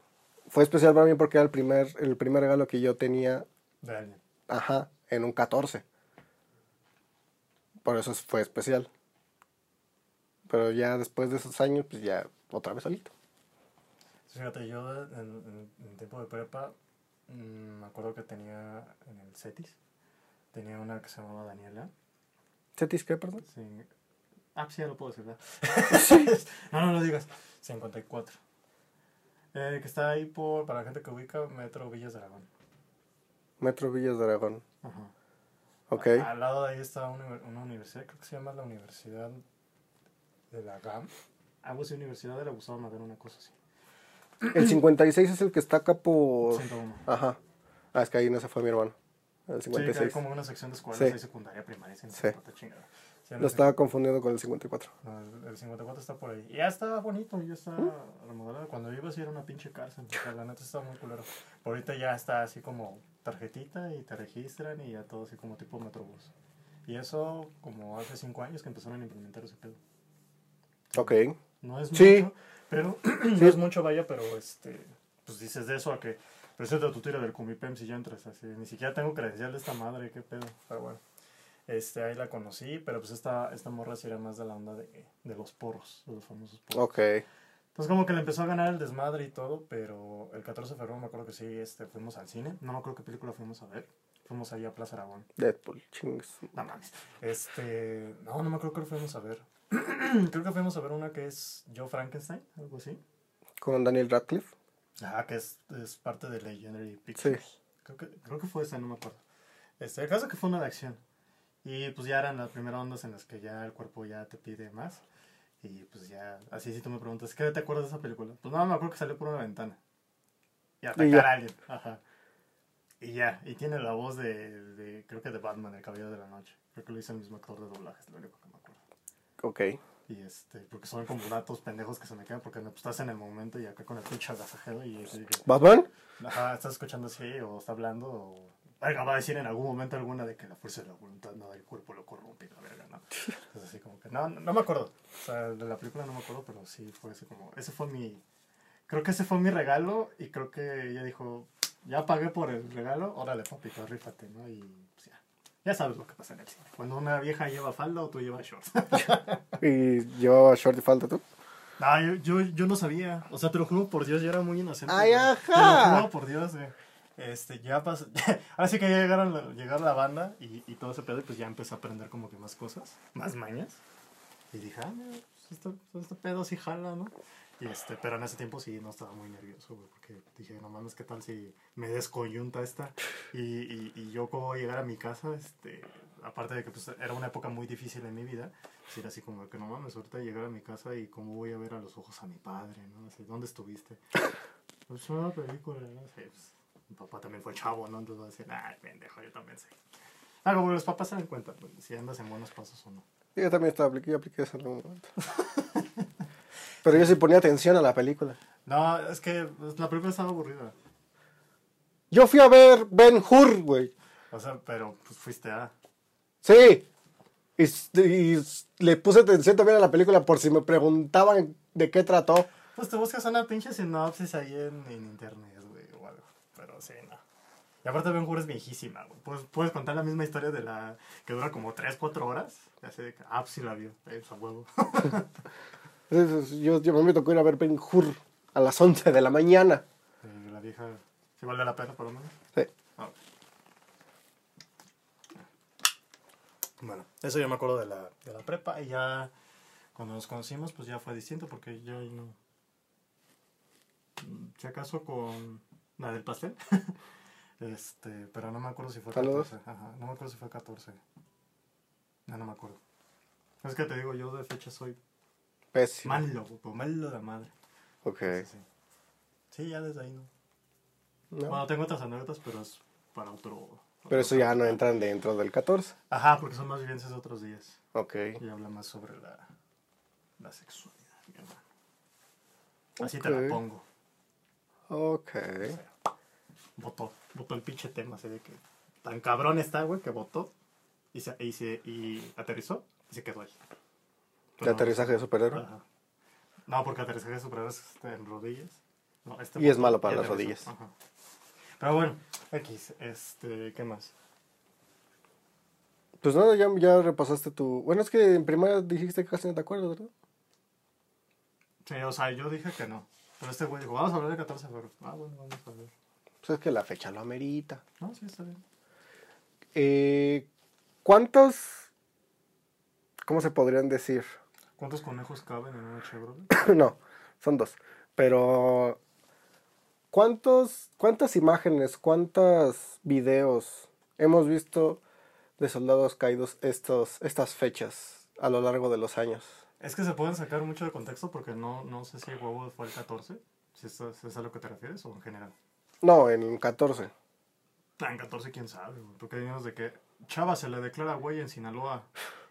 Fue especial para mí porque era el primer, el primer regalo que yo tenía De alguien. Ajá, en un 14. Por eso fue especial. Pero ya después de esos años, pues ya otra vez solito. Fíjate, yo en, en tiempo de prepa, mm, me acuerdo que tenía en el CETIS, tenía una que se llamaba Daniela. ¿Cetis qué, perdón? Sí. Ah, sí, ya lo puedo decir, ¿verdad? no, no lo digas. 54. Eh, que está ahí por, para la gente que ubica, Metro Villas de Aragón. Metro Villas de Aragón. Ajá. Ok. Al lado de ahí está una, una universidad, creo que se llama la Universidad de la GAM. Algo así, Universidad de la Gustavo Madero, una cosa así. El 56 es el que está acá por... 101. Ajá. Ah, es que ahí no se fue mi hermano. El Sí, que hay 56. como una sección de escuelas Sí. ahí, secundaria, primaria, sin Sí. chingada. Sí, Lo estaba confundiendo con el 54. No, el, el 54 está por ahí. Y ya está bonito, ya está remodelado. Cuando iba sí era una pinche cárcel. La neta estaba muy culero. Ahorita ya está así como tarjetita y te registran y ya todo así como tipo Metrobús. Y eso como hace 5 años que empezaron a implementar ese pedo. Ok. No es Sí. mucho, pero no es mucho, vaya, pero este, pues dices de eso a que presenta tu tira del Comipem si ya entras así. Ni siquiera tengo credencial de esta madre, qué pedo. Pero bueno, este, ahí la conocí, pero pues esta, esta morra sí era más de la onda de, de los porros, de los famosos porros. Ok. Entonces como que le empezó a ganar el desmadre y todo, pero el 14 de febrero me acuerdo que sí, este, fuimos al cine. No me acuerdo qué película fuimos a ver. Fuimos ahí a Plaza Aragón. Deadpool. Chingues. No mames. Este, no, no me acuerdo que fuimos a ver. Creo que fuimos a ver una que es Joe Frankenstein, algo así. Con Daniel Radcliffe. Ah, que es, es parte de Legendary Pictures. Creo que, creo que fue esa, no me acuerdo. Este, el caso es que fue una de acción. Y pues ya eran las primeras ondas en las que ya el cuerpo ya te pide más. Y pues ya, así si tú me preguntas, ¿qué te acuerdas de esa película? Pues no, me acuerdo que salió por una ventana. Y atacar a alguien. Ajá. Y ya, y tiene la voz de, de, creo que de Batman, el caballero de la noche. Creo que lo hizo el mismo actor de doblaje, es lo único que me acuerdo. Ok. Y este, porque son como datos pendejos que se me quedan porque pues, estás en el momento y acá con el pinche agasajero y ¿Batman? ajá, estás escuchando así o está hablando o verga, va a decir en algún momento alguna de que la fuerza de la voluntad no el cuerpo lo corrompe la verga, ¿no? Entonces así como que no, no, no me acuerdo. O sea, de la película no me acuerdo, pero sí fue ese como, ese fue mi, creo que ese fue mi regalo y creo que ella dijo, ya pagué por el regalo, órale papito, rífate, ¿no? Y pues ya. Ya sabes lo que pasa en el cine. Cuando una vieja lleva falda o tú llevas shorts. ¿Y llevaba short y falta tú? No, yo, yo, yo no sabía. O sea, te lo juro por Dios, yo era muy inocente. Ay, ajá. Te lo juro por Dios, güey. Este, ya pasó. Ahora sí que ya llegaron la, llegar la banda y, y todo ese pedo, y pues ya empecé a aprender como que más cosas, más mañas. Y dije, ah, mira, pues esto, este pedo sí jala, ¿no? Y este, pero en ese tiempo sí no estaba muy nervioso, güey, porque dije, no mames, ¿qué tal si me descoyunta esta? Y, y, y yo a llegar a mi casa, este, aparte de que pues, era una época muy difícil en mi vida, pues era así como que no mames, ahorita llegar a mi casa y cómo voy a ver a los ojos a mi padre, ¿no? Así, ¿dónde estuviste? Pues una película, no sé, pues, mi papá también fue chavo, ¿no? Entonces va a decir, ay, pendejo, yo también sé. Ah, como los papás se dan cuenta, pues, si andas en buenos pasos o no. Yo también estaba apliqué, yo apliqué eso en algún momento. Pero yo sí ponía atención a la película. No, es que pues, la película estaba aburrida. Yo fui a ver Ben Hur, güey. O sea, pero pues fuiste a... Sí. Y, le puse atención también a la película por si me preguntaban de qué trató. Pues te buscas una pinche sinopsis ahí en, en internet, güey, o algo. Pero sí, no. Y aparte Ben Hur es viejísima, güey. Puedes, puedes contar la misma historia de la... que dura como 3, 4 horas. Y así de que, ah, pues sí la vio. Pues a huevo. Entonces, yo, yo me tocó ir a ver Ben Hur a las 11 de la mañana. Eh, la vieja... ¿Sí vale la pena por lo menos? Sí. Ah. Bueno, eso yo me acuerdo de la, de la prepa y ya cuando nos conocimos pues ya fue distinto porque yo no... Mm, Si acaso con la del pastel. este, pero no me acuerdo si fue Saludos. 14. Ajá, no me acuerdo si fue 14. No, no me acuerdo. Es que te digo, yo de fecha soy Pésimo. malo, güey, malo de madre. Ok. Sí, sí. Sí, ya desde ahí no. No. Bueno, tengo otras anécdotas, pero es para otro... Pero eso ya no entran dentro del 14. Ajá, porque son más vivencias de otros días. Ok. Y habla más sobre la, la sexualidad, mi hermano. Así te la pongo. Ok. Votó, votó el pinche tema, así de que tan cabrón está, güey, que votó y, se, y, se, y aterrizó y se quedó ahí. ¿De aterrizaje de superhéroe? Ajá. No, porque aterrizaje de superhéroes está en rodillas. No, este Y es malo para las rodillas. Ajá. Pero bueno, X, este, ¿qué más? Pues nada, ya, ya repasaste tu... Bueno, es que en primaria dijiste que casi no te acuerdas, ¿verdad? Sí, o sea, yo dije que no. Pero este güey dijo, vamos a hablar del 14 de febrero. Ah, bueno, vamos a ver. Pues es que la fecha lo amerita. No, sí, está bien. Eh, ¿Cuántos... ¿Cómo se podrían decir? ¿Cuántos conejos caben en una Chevrolet? no, son dos. Pero... ¿Cuántos, ¿Cuántas imágenes, cuántos videos hemos visto de soldados caídos estos, estas fechas a lo largo de los años? Es que se pueden sacar mucho de contexto porque no, no sé si el huevo fue el 14, si es, es a lo que te refieres o en general. No, en 14. Ah, en 14 quién sabe, güey, porque unos de que Chava se le declara güey en Sinaloa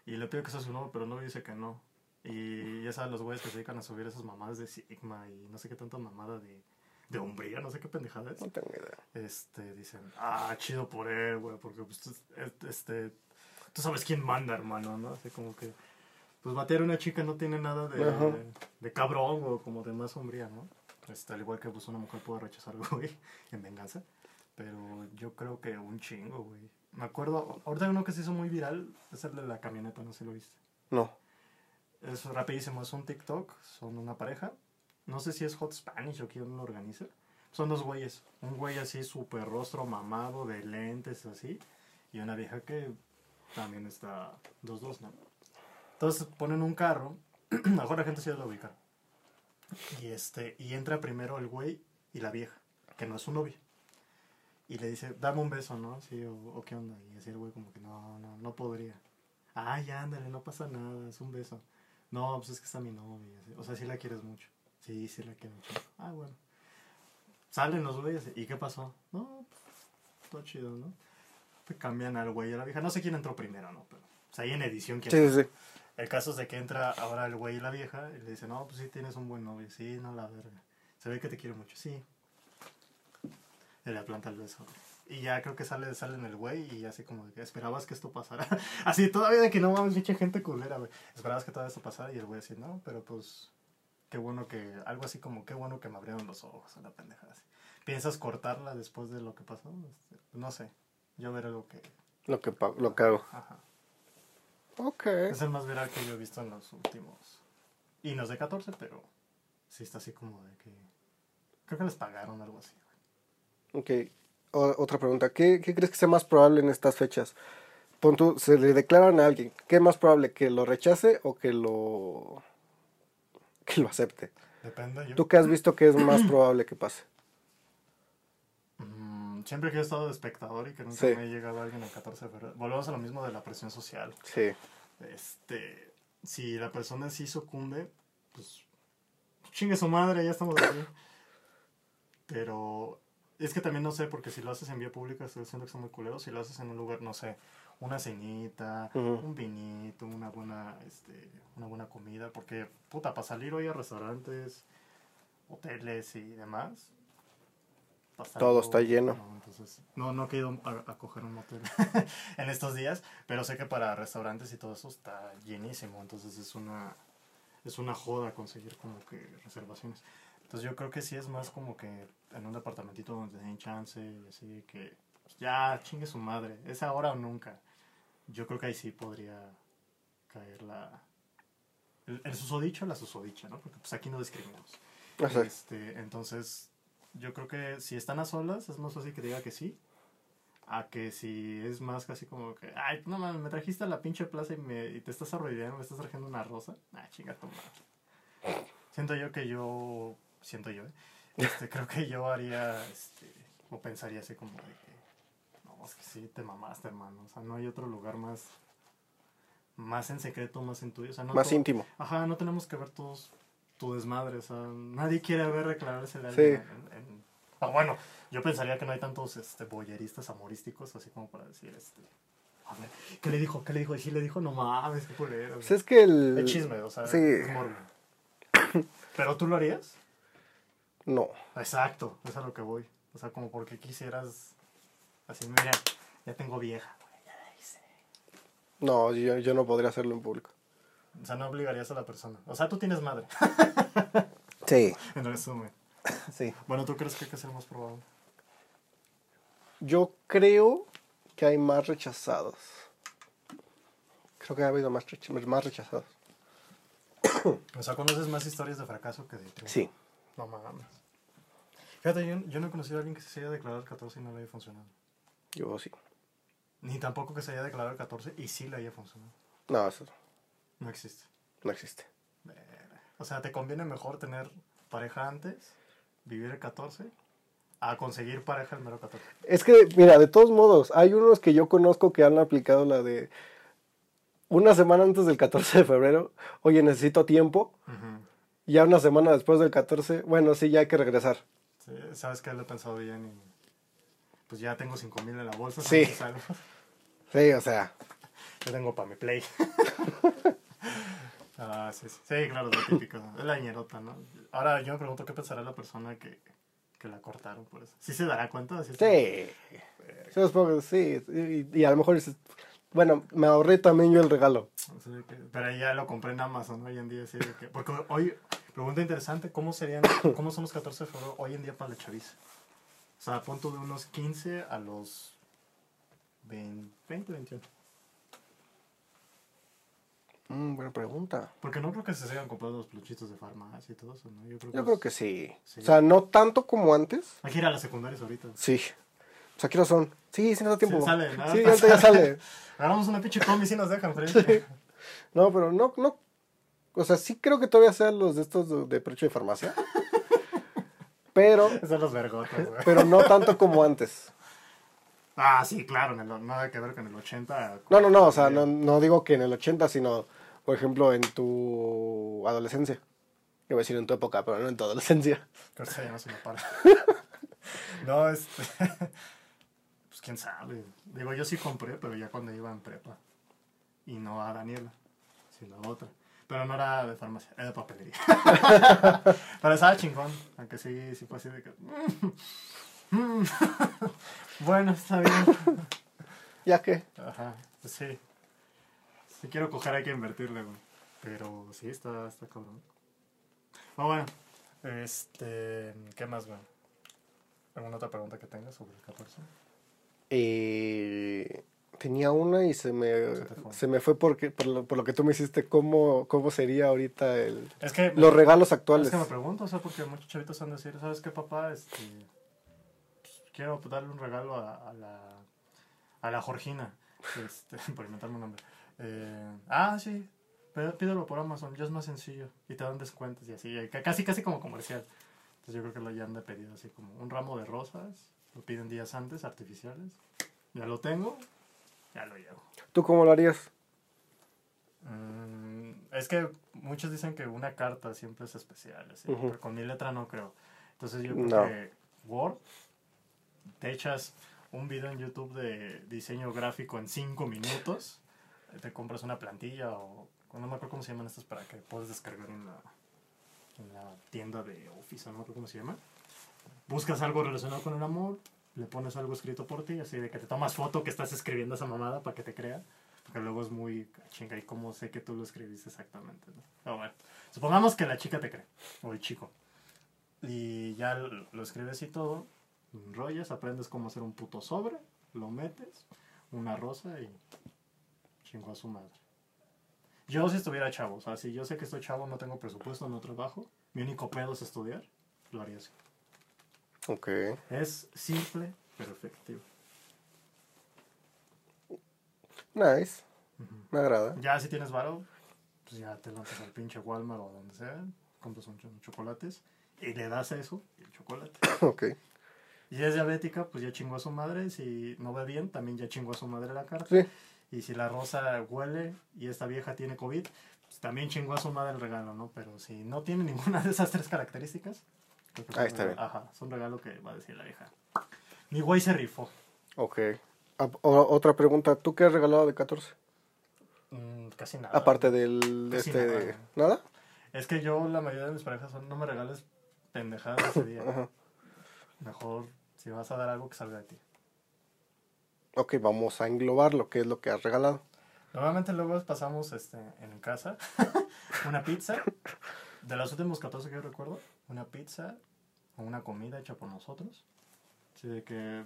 y le pide que sea su nombre, pero no dice que no. Y ya saben los güeyes que se dedican a subir esas mamadas de Sigma y no sé qué tanta mamada de, de hombría, no sé qué pendejada es. No tengo idea. Este, dicen, ah, chido por él, güey, porque pues, tú- este, tú sabes quién manda, hermano, ¿no? Así como que, pues batear a una chica no tiene nada de, de, de cabrón o como de más sombría, ¿no? Este, al igual que pues una mujer puede rechazar, güey, en venganza. Pero yo creo que un chingo, güey. Me acuerdo, ahorita uno que se hizo muy viral es el de la camioneta, no sé si lo viste. No. Es rapidísimo, es un TikTok, son una pareja. No sé si es Hot Spanish o quién lo organiza. Son dos güeyes. Un güey así, súper rostro mamado, de lentes así. Y una vieja que también está dos dos, ¿no? Entonces ponen un carro, mejor la gente sí lo ubica. Y este, y entra primero el güey y la vieja, que no es su novia. Y le dice, dame un beso, ¿no? Sí, o, o qué onda. Y así el güey como que no, no, no podría. Ah, ya, ándale, no pasa nada, es un beso. No, pues es que está mi novia. O sea, sí la quieres mucho. Sí, sí la quiero mucho. Ah, bueno. Salen los güeyes. ¿Y qué pasó? No, pues, todo chido, ¿no? Pues cambian al güey y a la vieja. No sé quién entró primero, ¿no? Pero, pues ahí en edición quién Sí, sí, sí. el caso es de que entra ahora el güey y la vieja y le dice, no, pues sí tienes un buen novio, sí, no la verga. Se ve que te quiere mucho, sí. Y le planta el beso. Y ya creo que sale, sale en el güey y así como de que esperabas que esto pasara. así todavía de que no mames, pinche gente culera, güey. Esperabas que todo esto pasara y el güey así, no, pero pues qué bueno que, algo así como, qué bueno que me abrieron los ojos, una pendejada así. ¿Piensas cortarla después de lo que pasó? Este, no sé. Yo veré lo que... Lo que, lo que hago. Ajá. Ok. Es el más viral que yo he visto en los últimos. Y no es de 14, pero sí está así como de que. Creo que les pagaron algo así. güey. Ok. Otra pregunta. ¿Qué, ¿Qué crees que sea más probable en estas fechas? Pon tú, se le declaran a alguien. ¿Qué es más probable? ¿Que lo rechace o que lo. que lo acepte? Depende. Yo, ¿Tú qué has visto que es más probable que pase? Mm, siempre que he estado de espectador y que nunca Sí. me ha llegado alguien el 14 de febrero. Volvemos a lo mismo de la presión social. Sí. Este. Si la persona sí sucumbe, pues. Chingue su madre, ya estamos aquí. Pero. Es que también no sé, porque si lo haces en vía pública, estoy diciendo que son muy culeros. Si lo haces en un lugar, no sé, una cenita, Ujú. un vinito, una buena, este, una buena comida. Porque, puta, para salir hoy a restaurantes, hoteles y demás. Todo está lleno. No, entonces, no, no he ido a, a coger un hotel en estos días, pero sé que para restaurantes y todo eso está llenísimo. Entonces es una, es una joda conseguir como que reservaciones. Entonces yo creo que sí es más como que en un departamentito donde den chance y así que pues, ya chingue su madre, es ahora o nunca. Yo creo que ahí sí podría caer la... El, el susodicho, la susodicha, ¿no? Porque pues aquí no discriminamos. Sea, Este, entonces, yo creo que si están a solas, es más fácil que diga que sí. A que si es más casi como que, ay, no mames, me trajiste a la pinche plaza y, me, y te estás arrodillando, me estás trayendo una rosa. Ah, chinga tu madre. Siento yo que yo, siento yo, ¿eh? Este, creo que yo haría, este, o pensaría así como de que, no, es que sí, te mamaste, hermano. O sea, no hay otro lugar más, más en secreto, más en tuyo. O sea, no más todo- íntimo. Ajá, no tenemos que ver todos tu desmadre, o sea, nadie quiere ver declararse Sí. alguien en, en- Ah, bueno, yo pensaría que no hay tantos este, boyeristas amorísticos, así como para decir, este... A ver, ¿qué le dijo? ¿Qué le dijo? Y si le dijo, no mames, qué culero. Pues es que el... Es chisme, o sea, Sí. es morbo. ¿Pero tú lo harías? No. Exacto, es a lo que voy. O sea, como porque quisieras... Así, mira, ya tengo vieja. güey, ya la hice. No, yo, yo no podría hacerlo en público. O sea, no obligarías a la persona. O sea, tú tienes madre, Sí. en resumen. Sí. Bueno, ¿tú crees que hay que ser más probable? Yo creo que hay más rechazados. Creo que ha habido más, rech- más rechazados. O sea, conoces más historias de fracaso que de triunfo. Sí. No mames. Fíjate, yo, yo no he conocido a alguien que se haya declarado el 14 y no le haya funcionado. Yo sí. Ni tampoco que se haya declarado el 14 y sí le haya funcionado. No, eso No existe. no existe. O sea, ¿te conviene mejor tener pareja antes, vivir el 14, a conseguir pareja el mero 14? Es que, mira, de todos modos, hay unos que yo conozco que han aplicado la de una semana antes del 14 de febrero, oye, necesito tiempo. Y ya una semana después del 14, bueno, sí, ya hay que regresar. Sí, Sabes que lo he pensado bien y pues ya tengo 5 mil en la bolsa. Sí. Sí, o sea, Yo tengo para mi play. ah, sí, sí. Sí, claro, lo típico. Es la ñerota, ¿no? Ahora yo me pregunto qué pensará la persona que, que la cortaron por eso. ¿Sí se dará cuenta? ¿Sí sí. Sí, supongo que sí. Y, y a lo mejor dices, bueno, me ahorré también yo el regalo. Pero ya lo compré en Amazon hoy en día. Así de que, porque hoy, pregunta interesante, ¿cómo serían, cómo son los 14 de febrero hoy en día para la chaviza? O sea, punto de unos 15 a los 20, 20 21. Mm, buena pregunta. Porque no creo que se sigan comprando los peluchitos de farmacia y todo eso, ¿no? Yo creo que, Yo creo que sí. Sí. O sea, no tanto como antes. Hay que ir a las secundarias ahorita. Sí. O sea, ¿qué hora son? Sí, sí nos da tiempo. Sí, sale, ¿no? Sí, ahorita ya sale. Agarramos una pinche combi y sí nos dejan frente. No, pero no, no. O sea, sí creo que todavía sean los de estos de, precio de farmacia. pero, son los vergotas, güey. pero no tanto como antes. Ah, sí, claro, el- nada que ver con el 80. No, no, no, o sea, no, no digo que en el 80, sino, por ejemplo, en tu adolescencia. Iba a decir en tu época, pero no en tu adolescencia. Creo que ya no se me para. no, este. Quién sabe. Digo, yo sí compré, pero ya cuando iba en prepa. Y no a Daniela, sino a otra. Pero no era de farmacia, era de papelería. pero estaba chingón, aunque sí, sí fue así de que. mm, bueno, está bien. ¿Ya qué? Ajá, pues sí. Si quiero coger hay que invertirle, güey. Pero sí, está, está cabrón. Ah, bueno, este. ¿Qué más, güey? ¿Alguna otra pregunta que tengas sobre el 14? Eh, tenía una y se me, Se se me fue porque, por, lo, por lo que tú me hiciste, ¿cómo, cómo sería ahorita el, Es que. los regalos Es actuales? que me pregunto, o sea, porque muchos chavitos han de decir, ¿sabes qué, papá? Este. pues, quiero darle un regalo a, a la. A la Jorgina. Este, por inventarme un nombre. Eh, ah, sí. pí- Pídelo por Amazon, ya es más sencillo. Y te dan descuentos y así. eh, ca- Casi, casi como comercial. Entonces yo creo que lo ya han de pedir así como un ramo de rosas. Lo piden días antes, artificiales. Ya lo tengo, ya lo llevo. ¿Tú cómo lo harías? Mm, es que muchos dicen que una carta siempre es especial, así, Ujú. pero con mi letra no creo. Entonces yo creo No. que Word, te echas un video en YouTube de diseño gráfico en 5 minutos, te compras una plantilla o no me acuerdo cómo se llaman estas para que puedas descargar en la, en la tienda de Office, no me acuerdo cómo se llama. Buscas algo relacionado con el amor, le pones algo escrito por ti, así de que te tomas foto que estás escribiendo esa mamada para que te crea. Porque luego es muy chinga y cómo sé que tú lo escribiste exactamente. supongamos que la chica te cree, o el chico. Y ya lo escribes y todo, enrollas, aprendes cómo hacer un puto sobre, lo metes, una rosa y chingo a su madre. Yo si estuviera chavo, o sea, si yo sé que estoy chavo, no tengo presupuesto, no trabajo, mi único pedo es estudiar, lo haría así. Ok. Es simple, pero efectivo. Nice. Me agrada. Ya si tienes varo, pues ya te lanzas al pinche Walmart o donde sea, compras un chocolates y le das eso, el chocolate. Ok. Y si es diabética, pues ya chingó a su madre. Si no ve bien, también ya chingó a su madre la carta. Sí. Y si la rosa huele y esta vieja tiene COVID, pues también chingó a su madre el regalo, ¿no? Pero si no tiene ninguna de esas tres características, Ahí está bien. Ajá, es un regalo que va a decir la vieja. Mi güey se rifó. Ok. Ah, o- otra pregunta. ¿Tú qué has regalado de 14? Mm, casi nada. Aparte del... Casi este, nada. Es que yo, la mayoría de mis parejas son, no me regales pendejadas ese día. Ajá. Mejor, si vas a dar algo, que salga de ti. Ok, vamos a englobar lo que es lo que has regalado. Normalmente luego pasamos este, en casa una pizza. De los últimos 14 que yo recuerdo, una pizza o una comida hecha por nosotros. Así de que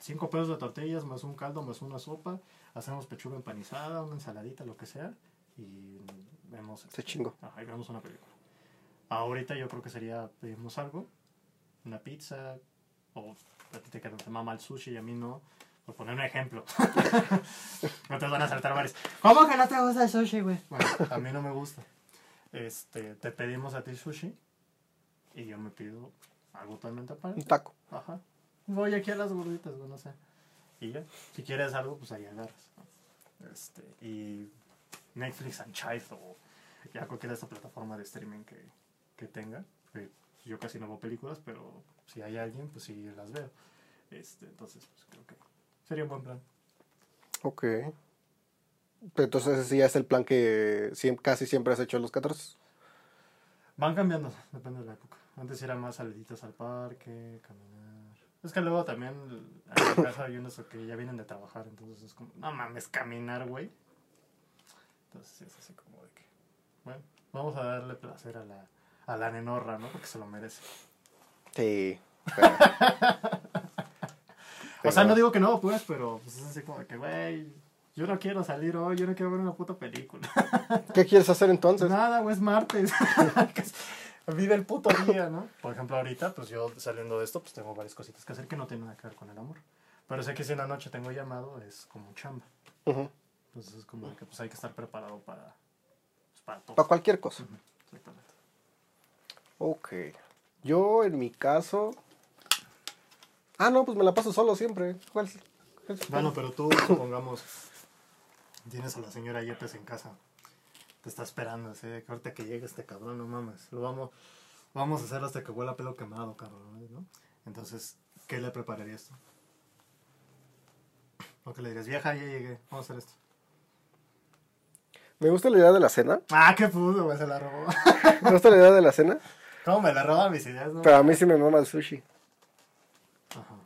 5 pesos de tortillas más un caldo más una sopa. Hacemos pechuga empanizada, una ensaladita, lo que sea. Y vemos, Se chingo. ajá, y vemos una película. Ahorita yo creo que sería pedimos algo, una pizza, o a ti te queda te mama el sushi y a mí no. Por poner un ejemplo. no te van a saltar varios. ¿Cómo que no te gusta el sushi, güey? Bueno, a mí no me gusta. Este, te pedimos a ti sushi y yo me pido algo totalmente aparte. Un taco. Ajá. Voy aquí a las gorditas, güey, no sé. Y ya, si quieres algo, pues ahí agarras. ¿no? Este, y Netflix and Child o ya cualquier de esta plataforma de streaming que, que tenga. que yo casi no veo películas, pero si hay alguien, pues sí las veo. Este, entonces, pues creo que sería un buen plan. Ok. Pero entonces ese ya es el plan que casi siempre has hecho en los 14. Van cambiando, depende de la época. Antes era más saliditas al parque, caminar. Es que luego también en la casa hay unos que ya vienen de trabajar, entonces es como, no mames, caminar, güey. Entonces es así como de que, bueno, vamos a darle placer a la, a la nenorra, ¿no? Porque se lo merece. Sí. pero- O sea, no digo que no, pues, pero pues es así como de que, güey, yo no quiero salir hoy, yo no quiero ver una puta película. ¿Qué quieres hacer entonces? Nada, güey, es martes. Vive el puto día, ¿no? Por ejemplo, ahorita, pues yo saliendo de esto, pues tengo varias cositas que hacer que no tienen nada que ver con el amor. Pero sé que si en la noche tengo llamado, es como chamba. Entonces es como que pues hay que estar preparado para, pues, para todo. Para cualquier cosa. Ujú, Exactamente. Ok. Yo, en mi caso. Ah, no, pues me la paso solo siempre. ¿Cuál es- cuál es- Bueno, pero tú, supongamos, tienes a la señora Yepes en casa. Te está esperando, así que ahorita que llegue este cabrón, no mames. Lo vamos, vamos a hacer hasta que huela pelo quemado, cabrón, ¿no? Entonces, ¿qué le prepararías tú? O que le dirías, vieja, ya llegué, vamos a hacer esto. Me gusta la idea de la cena. Ah, qué puto, güey, se la robó. Me gusta la idea de la cena. ¿Cómo me la roban mis ideas, no? Pero a mí sí me mama el sushi. Ajá.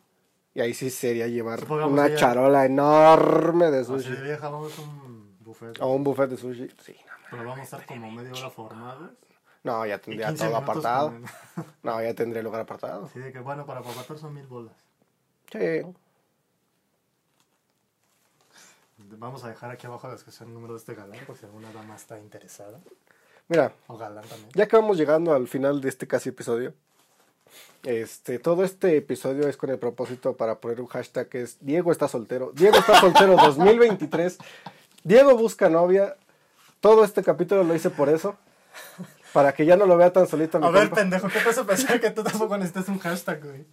Y ahí sí sería llevar Supongamos una ella- charola enorme de Así sushi. de vieja, vamos a un buffet. O un buffet de sushi. Sí, no. Pero vamos a estar como media hora formados. No, ya tendría 15 todo apartado. No, ya tendría lugar apartado. Así de que, bueno, para papatar son mil bolas. Sí. Vamos a dejar aquí abajo la descripción el número de este galán, por si alguna dama está interesada. Mira, O galán también. ya que vamos llegando al final de este casi episodio. Este, todo este episodio es con el propósito para poner un hashtag que es Diego está soltero. Diego está soltero 2023. Diego busca novia. Todo este capítulo lo hice por eso. Para que ya no lo vea tan solito mi A ver, compa. pendejo, ¿qué te hace pensar que tú tampoco necesitas un hashtag, güey?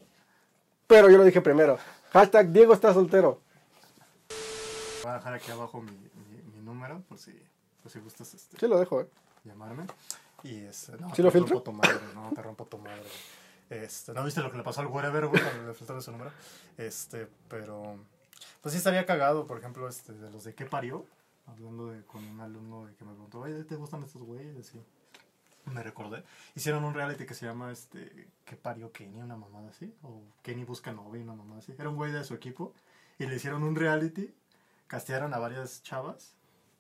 Pero yo lo dije primero. Hashtag Diego está soltero. Voy a dejar aquí abajo mi, mi, mi número, por si, por si gustas este, Sí lo dejo, eh. llamarme. Y este, no, ¿Sí te lo filtro? rompo tu madre, no, te rompo tu madre. Este, ¿no viste lo que le pasó al wherever, güey, cuando le filtraron su número? Este, pero, pues sí estaría cagado, por ejemplo, este, de los de qué parió, hablando de, con un alumno de que me preguntó, oye, ¿te gustan estos güeyes? Y me recordé. Hicieron un reality que se llama, este, ¿qué parió Kenny? Una mamada así, o Kenny busca novia, una mamada así. Era un güey de su equipo, y le hicieron un reality, castearon a varias chavas,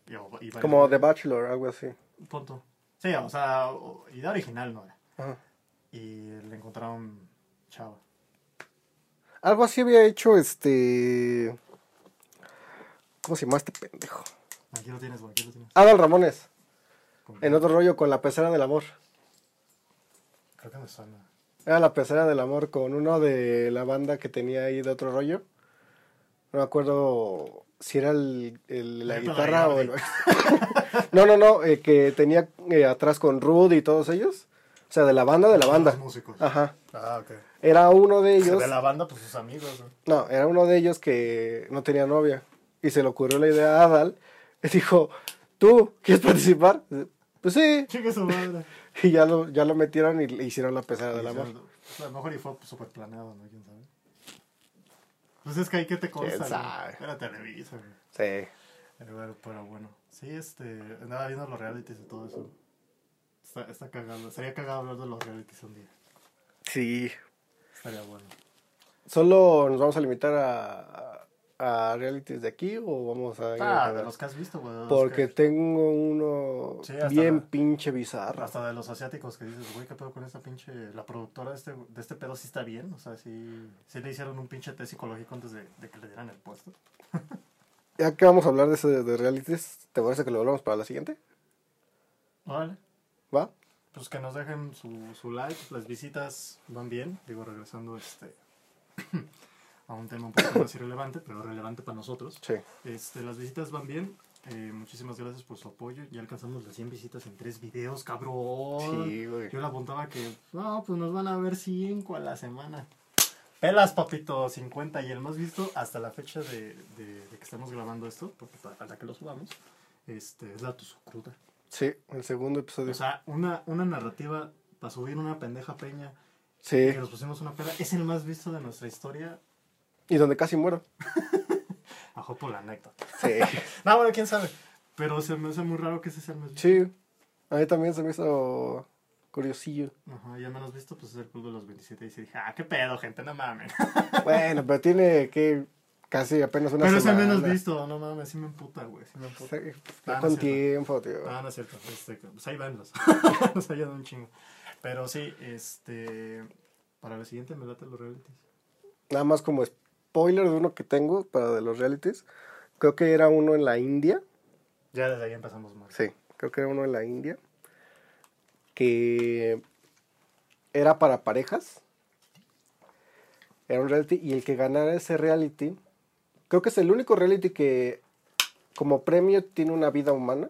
y, y varios Como. The Bachelor, algo así. Punto. Sí, o sea, idea original no era. Ajá. Y le encontraron chava. Algo así había hecho este. ¿Cómo se llama este pendejo? Aquí lo tienes, güey, aquí lo tienes. Adal Ramones. En otro rollo con la pecera del amor. Creo que me suena. Era la pecera del amor con uno de la banda que tenía ahí de otro rollo. No me acuerdo si era el, el- la guitarra o el... No, no, no, el que tenía eh, atrás con Rudy y todos ellos. O sea, de la banda de la banda. Los músicos. Ajá. Ah, ok. Era uno de ellos. De la banda, pues sus amigos. No, era uno de ellos que no tenía novia. Y se le ocurrió la idea a Adal. Y dijo, ¿tú quieres participar? Pues sí. Chique su madre. Y ya lo, ya lo metieron y le hicieron la pesada del amor. A lo mejor y fue súper planeado, ¿no? ¿Quién sabe? Pues es que hay que te consta. Era Televisa, güey. Sí. Pero, bueno, pero bueno. Sí, este... Andaba viendo los realities y todo eso. Está, está cagado. Sería cagado hablar de los realities un día. Sí. Estaría bueno. ¿Solo nos vamos a limitar a, a realities de aquí o vamos a ir a Ah, de los que has visto, güey. Porque que- tengo uno Sí, bien la- pinche bizarro. Hasta de los asiáticos que dices, güey, ¿qué pedo con esta pinche... La productora de este, de este pedo sí está bien? O sea, sí, sí le hicieron un pinche test psicológico antes de, de que le dieran el puesto. Ya que vamos a hablar de ese de realities, ¿te parece que lo hablamos para la siguiente? Vale. ¿Va? Pues que nos dejen su, su like, las visitas van bien. Digo, regresando este a un tema un poco más irrelevante, pero relevante para nosotros. Sí. Este, las visitas van bien. Eh, muchísimas gracias por su apoyo. Ya alcanzamos las 100 visitas en tres videos, cabrón. Sí, güey. Yo le apuntaba que, no, pues nos van a ver 5 a la semana. Pelas, papito, 50. Y el más visto hasta la fecha de, de- de que estamos grabando esto, porque falta que lo subamos, este, es la Tuzu Cruda. Sí, el segundo episodio. O sea, una, una narrativa para subir una pendeja peña sí. que nos pusimos una peda es el más visto de nuestra historia. Y donde casi muero. Ajo por la anécdota. Sí. No, bueno, quién sabe. Pero se me hace muy raro que ese sea el más visto. sí. A mí también se me hizo curiosillo. Ajá, y el menos visto, pues es el club de los 27. Y se dije, ah, qué pedo, gente, no mames. Bueno, pero tiene que casi apenas una Pero es el semana. menos visto, no mames, sí me emputa, güey, sí me emputa. Ah, con tiempo, tío. Ah, no es cierto, este, pues ahí van los. Nos ayudan un chingo. Pero sí, este. Para la siguiente me late los realities. Nada más como spoiler de uno que tengo para de los realities. Creo que era uno en la India. Ya desde ahí empezamos mal. Sí, creo que era uno en la India. Que era para parejas. Era un reality. Y el que ganara ese reality. Creo que es el único reality que como premio tiene una vida humana.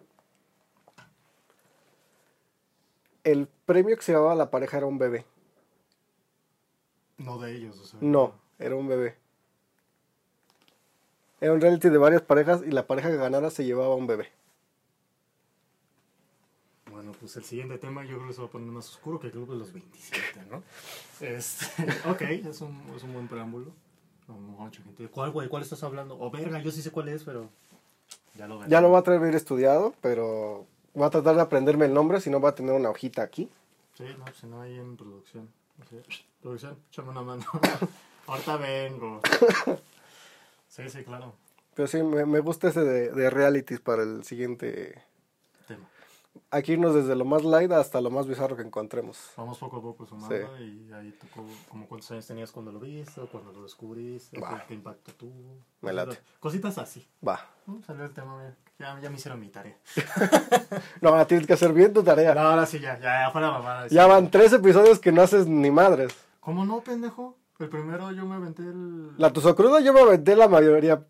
El premio que se llevaba a la pareja era un bebé. No de ellos, o sea. No, era un bebé. Era un reality de varias parejas y la pareja que ganara se llevaba un bebé. Bueno, pues el siguiente tema yo creo que se va a poner más oscuro que el Club de los 27, ¿no? Este, ok, es un, es un buen preámbulo. No, mucha gente. ¿Cuál, güey? ¿Cuál estás hablando? O verga, yo sí sé cuál es, pero ya lo veré. Ya lo voy a traer estudiado, pero voy a tratar de aprenderme el nombre, si no voy a tener una hojita aquí. Sí, no, si no hay en producción. Así, producción, échame una mano. Ahorita vengo. Sí, sí, claro. Pero sí, me, me gusta ese de, de realities para el siguiente. Tema. Hay que irnos desde lo más light hasta lo más bizarro que encontremos. Vamos poco a poco sumando y ahí tocó como cuántos años tenías cuando lo viste, cuando lo descubriste, qué impacto tuvo. Me late. Cositas así. Va. Uh, Salió el tema, mira. Ya, ya me hicieron mi tarea. No, ahora tienes que hacer bien tu tarea. No, ahora sí, ya, ya, ya fuera mamada. Ya van tres episodios que no haces ni madres. ¿Cómo no, pendejo? El primero yo me aventé el... La tuzo cruda yo me aventé la mayoría.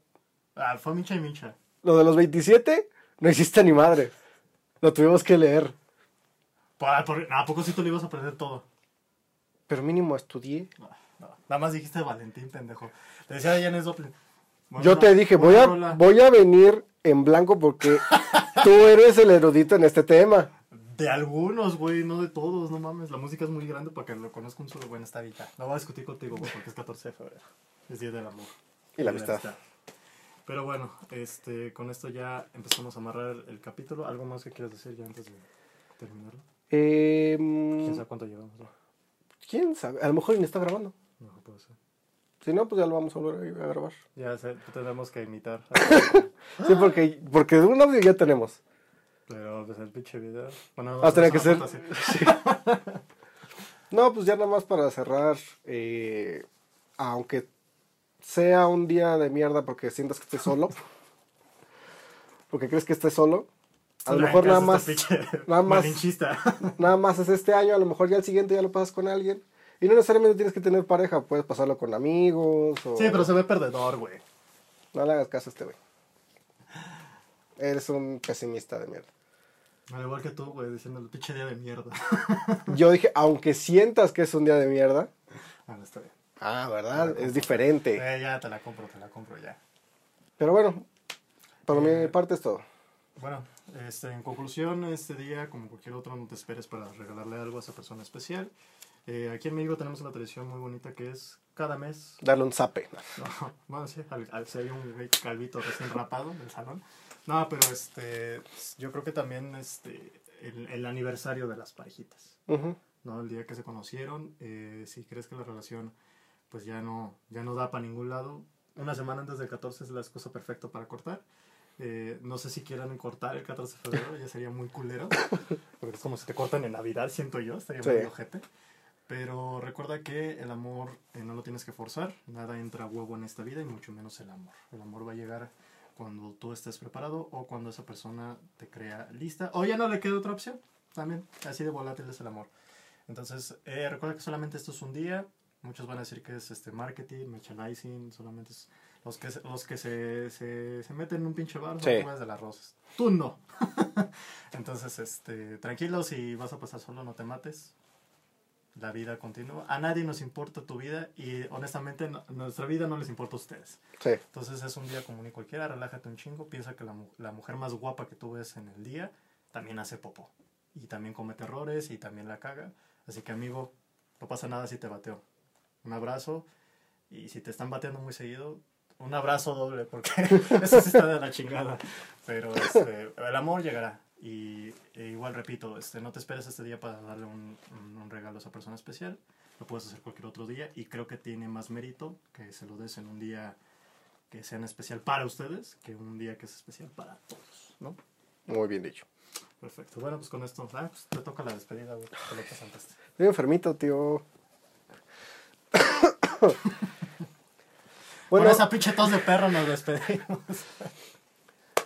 Ah, fue Micha y Micha. Lo de los 27 no hiciste ni madre. Lo tuvimos que leer. ¿A poco sí tú le ibas a aprender todo? Pero mínimo estudié. No, no. Nada más dijiste Valentín, pendejo. Te decía Janis Joplin. Bueno, Yo te dije, voy a, rola. voy a venir en blanco porque tú eres el erudito en este tema. De algunos, güey, no de todos, no mames. La música es muy grande para que lo conozca un solo. Bueno, está ahorita. No voy a discutir contigo, güey, porque es 14 de febrero. Es Día del Amor. Y la amistad. Pero bueno, este, con esto ya empezamos a amarrar el capítulo. ¿Algo más que quieras decir ya antes de terminarlo? Eh, ¿Quién sabe cuánto llevamos? No, ¿Quién sabe? A lo mejor ni está grabando. no puede ser. Si no, pues ya lo vamos a volver a grabar. Ya sé, tenemos que imitar. Sí, porque, porque un audio ya tenemos. Pero pues el pinche video. Bueno, Ah, tenía que ser-. No, pues ya nada más para cerrar. eh, aunque sea un día de mierda porque sientas que estés solo. porque crees que estés solo. A lo mejor ¿qué nada más, nada más- nada más es este año. A lo mejor ya el siguiente ya lo pasas con alguien. Y no necesariamente tienes que tener pareja. Puedes pasarlo con amigos. O... Sí, pero se ve perdedor, güey. No le hagas caso a este güey. Eres un pesimista de mierda. Al igual que tú, güey, diciendo el pinche día de mierda. Yo dije, aunque sientas que es un día de mierda. Ah, no, está bien. Ah, ¿verdad? Es diferente. Eh, ya te la compro, te la compro ya. Pero bueno, por Eh, mi parte es todo. Bueno, este, en conclusión, este día, como cualquier otro, no te esperes para regalarle algo a esa persona especial. Eh, aquí en México tenemos una tradición muy bonita que es cada mes. Darle un zape. No, bueno, sí, al, al- si hay un güey calvito recién rapado del salón. No, pero este, yo creo que también este, el, el aniversario de las parejitas. Ujú. ¿no? El día que se conocieron, eh, si crees que la relación pues ya no, ya no da para ningún lado, una semana antes del 14 es la cosa perfecta para cortar. Eh, no sé si quieran cortar el 14 de febrero, ya sería muy culero, porque es como si te cortan en Navidad, siento yo, estaría muy Sí. ojete. Pero recuerda que el amor eh, no lo tienes que forzar, nada entra a huevo en esta vida y mucho menos el amor. El amor va a llegar cuando tú estés preparado o cuando esa persona te crea lista o ya no le queda otra opción. También, así de volátil es el amor. Entonces, eh, recuerda que solamente esto es un día. Muchos van a decir que es este marketing, merchandising, solamente es los que, los que se, se, se meten en un pinche bar, Sí. son güeyes de las rosas. Tú no. Entonces, este, tranquilo, si vas a pasar solo, no te mates. La vida continúa. A nadie nos importa tu vida y honestamente no- nuestra vida no les importa a ustedes. Sí. Entonces es un día común y cualquiera, relájate un chingo, piensa que la mujer más guapa que tú ves en el día también hace popó. Y también comete errores y también la caga. Así que amigo, no pasa nada si te bateo. Un abrazo y si te están bateando muy seguido, un abrazo doble porque eso sí está de la chingada. Pero este, el amor llegará. Y e igual repito, este, no te esperes este día para darle un, un- un regalo a esa persona especial. Lo puedes hacer cualquier otro día y creo que tiene más mérito que se lo des en un día que sean especial para ustedes que un día que es especial para todos, ¿no? Muy bien dicho. Perfecto. Bueno, pues con esto, ah, pues te toca la despedida, güey. Te lo presentaste. Estoy enfermito, tío. Bueno, con esa pinche tos de perro nos despedimos.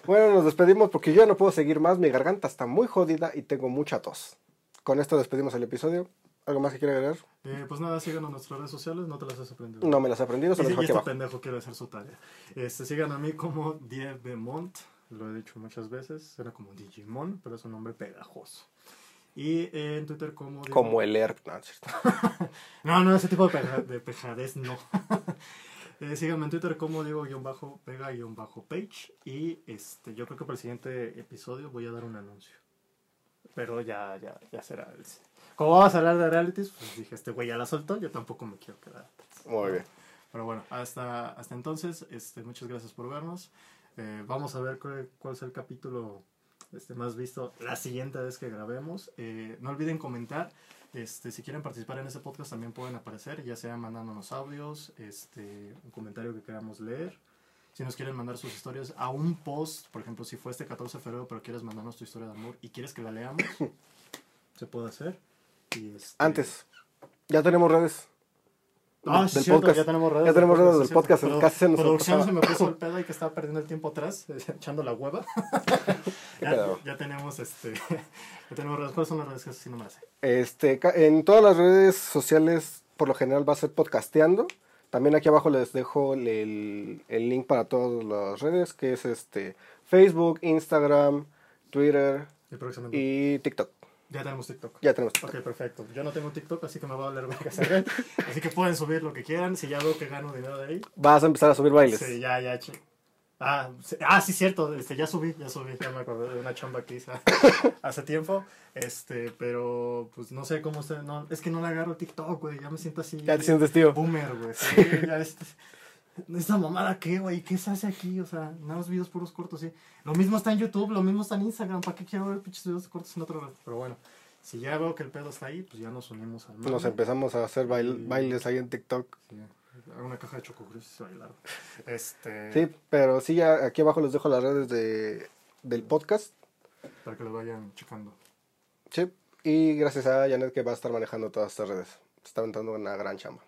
Bueno, nos despedimos porque yo ya no puedo seguir más. Mi garganta está muy jodida y tengo mucha tos. Con esto despedimos el episodio. ¿Algo más que quiera agregar? Eh, pues nada, síganos en nuestras redes sociales, no te las has aprendido. No me las he aprendido, se Y, las y este abajo. pendejo quiere hacer su tarea. Este, sigan a mí como Die Bemont, lo he dicho muchas veces, era como Digimon, pero es un nombre pegajoso. Y en Twitter como... Como el ERP. No. No, no, ese tipo de, peja- de pejadez no. Eh, síganme en Twitter como Diego-Pega-Page. Y este, yo creo que para el siguiente episodio voy a dar un anuncio. Pero ya, ya, ya será. el- Como vamos a hablar de realities, pues dije, este güey ya la soltó, yo tampoco me quiero quedar atrás. Muy bien. Pero bueno, hasta, hasta entonces, este, muchas gracias por vernos. Eh, vamos a ver cuál, cuál es el capítulo este, más visto la siguiente vez que grabemos. Eh, no olviden comentar. Este, si quieren participar en ese podcast también pueden aparecer, ya sea mandándonos audios, este, un comentario que queramos leer. Si nos quieren mandar sus historias a un post, por ejemplo, si fue este 14 de febrero, pero quieres mandarnos tu historia de amor y quieres que la leamos, se puede hacer. Y este- Antes, ya tenemos redes. Ah, sí, del cierto, podcast. ya tenemos redes. Ya del tenemos redes del podcast, Produ- casi se nos Producción pasaba. se me puso el pedo y que estaba perdiendo el tiempo atrás, echando la hueva. ¿Qué ya, pedo? ya tenemos este. ya tenemos redes. ¿Cuáles son las redes que así no me sé? Este, en todas las redes sociales, por lo general va a ser podcasteando. También aquí abajo les dejo el, el link para todas las redes, que es este Facebook, Instagram, Twitter y TikTok. Ya tenemos TikTok. Ya tenemos TikTok. Ok, perfecto. Yo no tengo TikTok, así que me va a verga esa red. Así que pueden subir lo que quieran. Si ya veo que gano dinero de ahí. Vas a empezar a subir bailes. Sí, ya, ya. Ah, sí, ah, sí, cierto. Este, ya subí, ya subí. Ya me acordé de una chamba que hice hace tiempo. Este, pero pues no sé cómo se. No, es que no le agarro TikTok, güey. Ya me siento así. Ya te sientes tío. Boomer, güey. Sí, ya este. ¿Esta mamada qué, güey? ¿Qué se hace aquí? O sea, nada más videos puros cortos, sí. Lo mismo está en YouTube, lo mismo está en Instagram. ¿Para qué quiero ver pinches videos cortos en otro lado? Pero bueno, si ya veo que el pedo está ahí, pues ya nos unimos al Nos mame. empezamos a hacer bail- Y- bailes ahí en TikTok. Sí, una caja de chococruz y se bailaron. Este, Sí, pero sí, ya aquí abajo les dejo las redes de, del podcast. Para que lo vayan checando. Sí. Y gracias a Janet que va a estar manejando todas estas redes. Está aventando una gran chamba.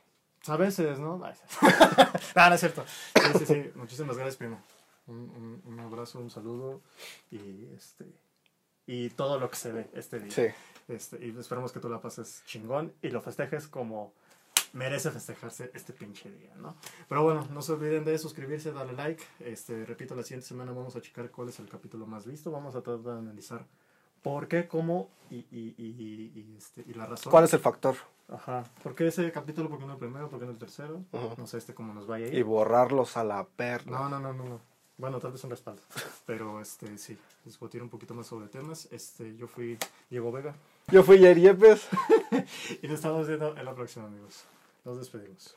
A veces, ¿no? No, no es cierto. Sí, sí, sí. Muchísimas gracias, primo. Un, un, un abrazo, un saludo y este y todo lo que se ve este día. Sí. Este, y esperemos que tú la pases chingón y lo festejes como merece festejarse este pinche día, ¿no? Pero bueno, no se olviden de suscribirse, darle like. Este, repito, la siguiente semana vamos a checar cuál es el capítulo más visto. Vamos a tratar de analizar por qué, cómo y, y, y, y, y, este, y la razón. ¿Cuál es el factor? Ajá. ¿Por qué ese capítulo? ¿Por qué no el primero? ¿Por qué no el tercero? Ujú. No sé este cómo nos vaya a Y ir. borrarlos a la perna. No, no, no, no, no. Bueno, tal vez un respaldo. Pero este, sí, discutir un poquito más sobre temas. Este, yo fui Diego Vega. Yo fui Yepes. Y nos estamos viendo en la próxima, amigos. Nos despedimos.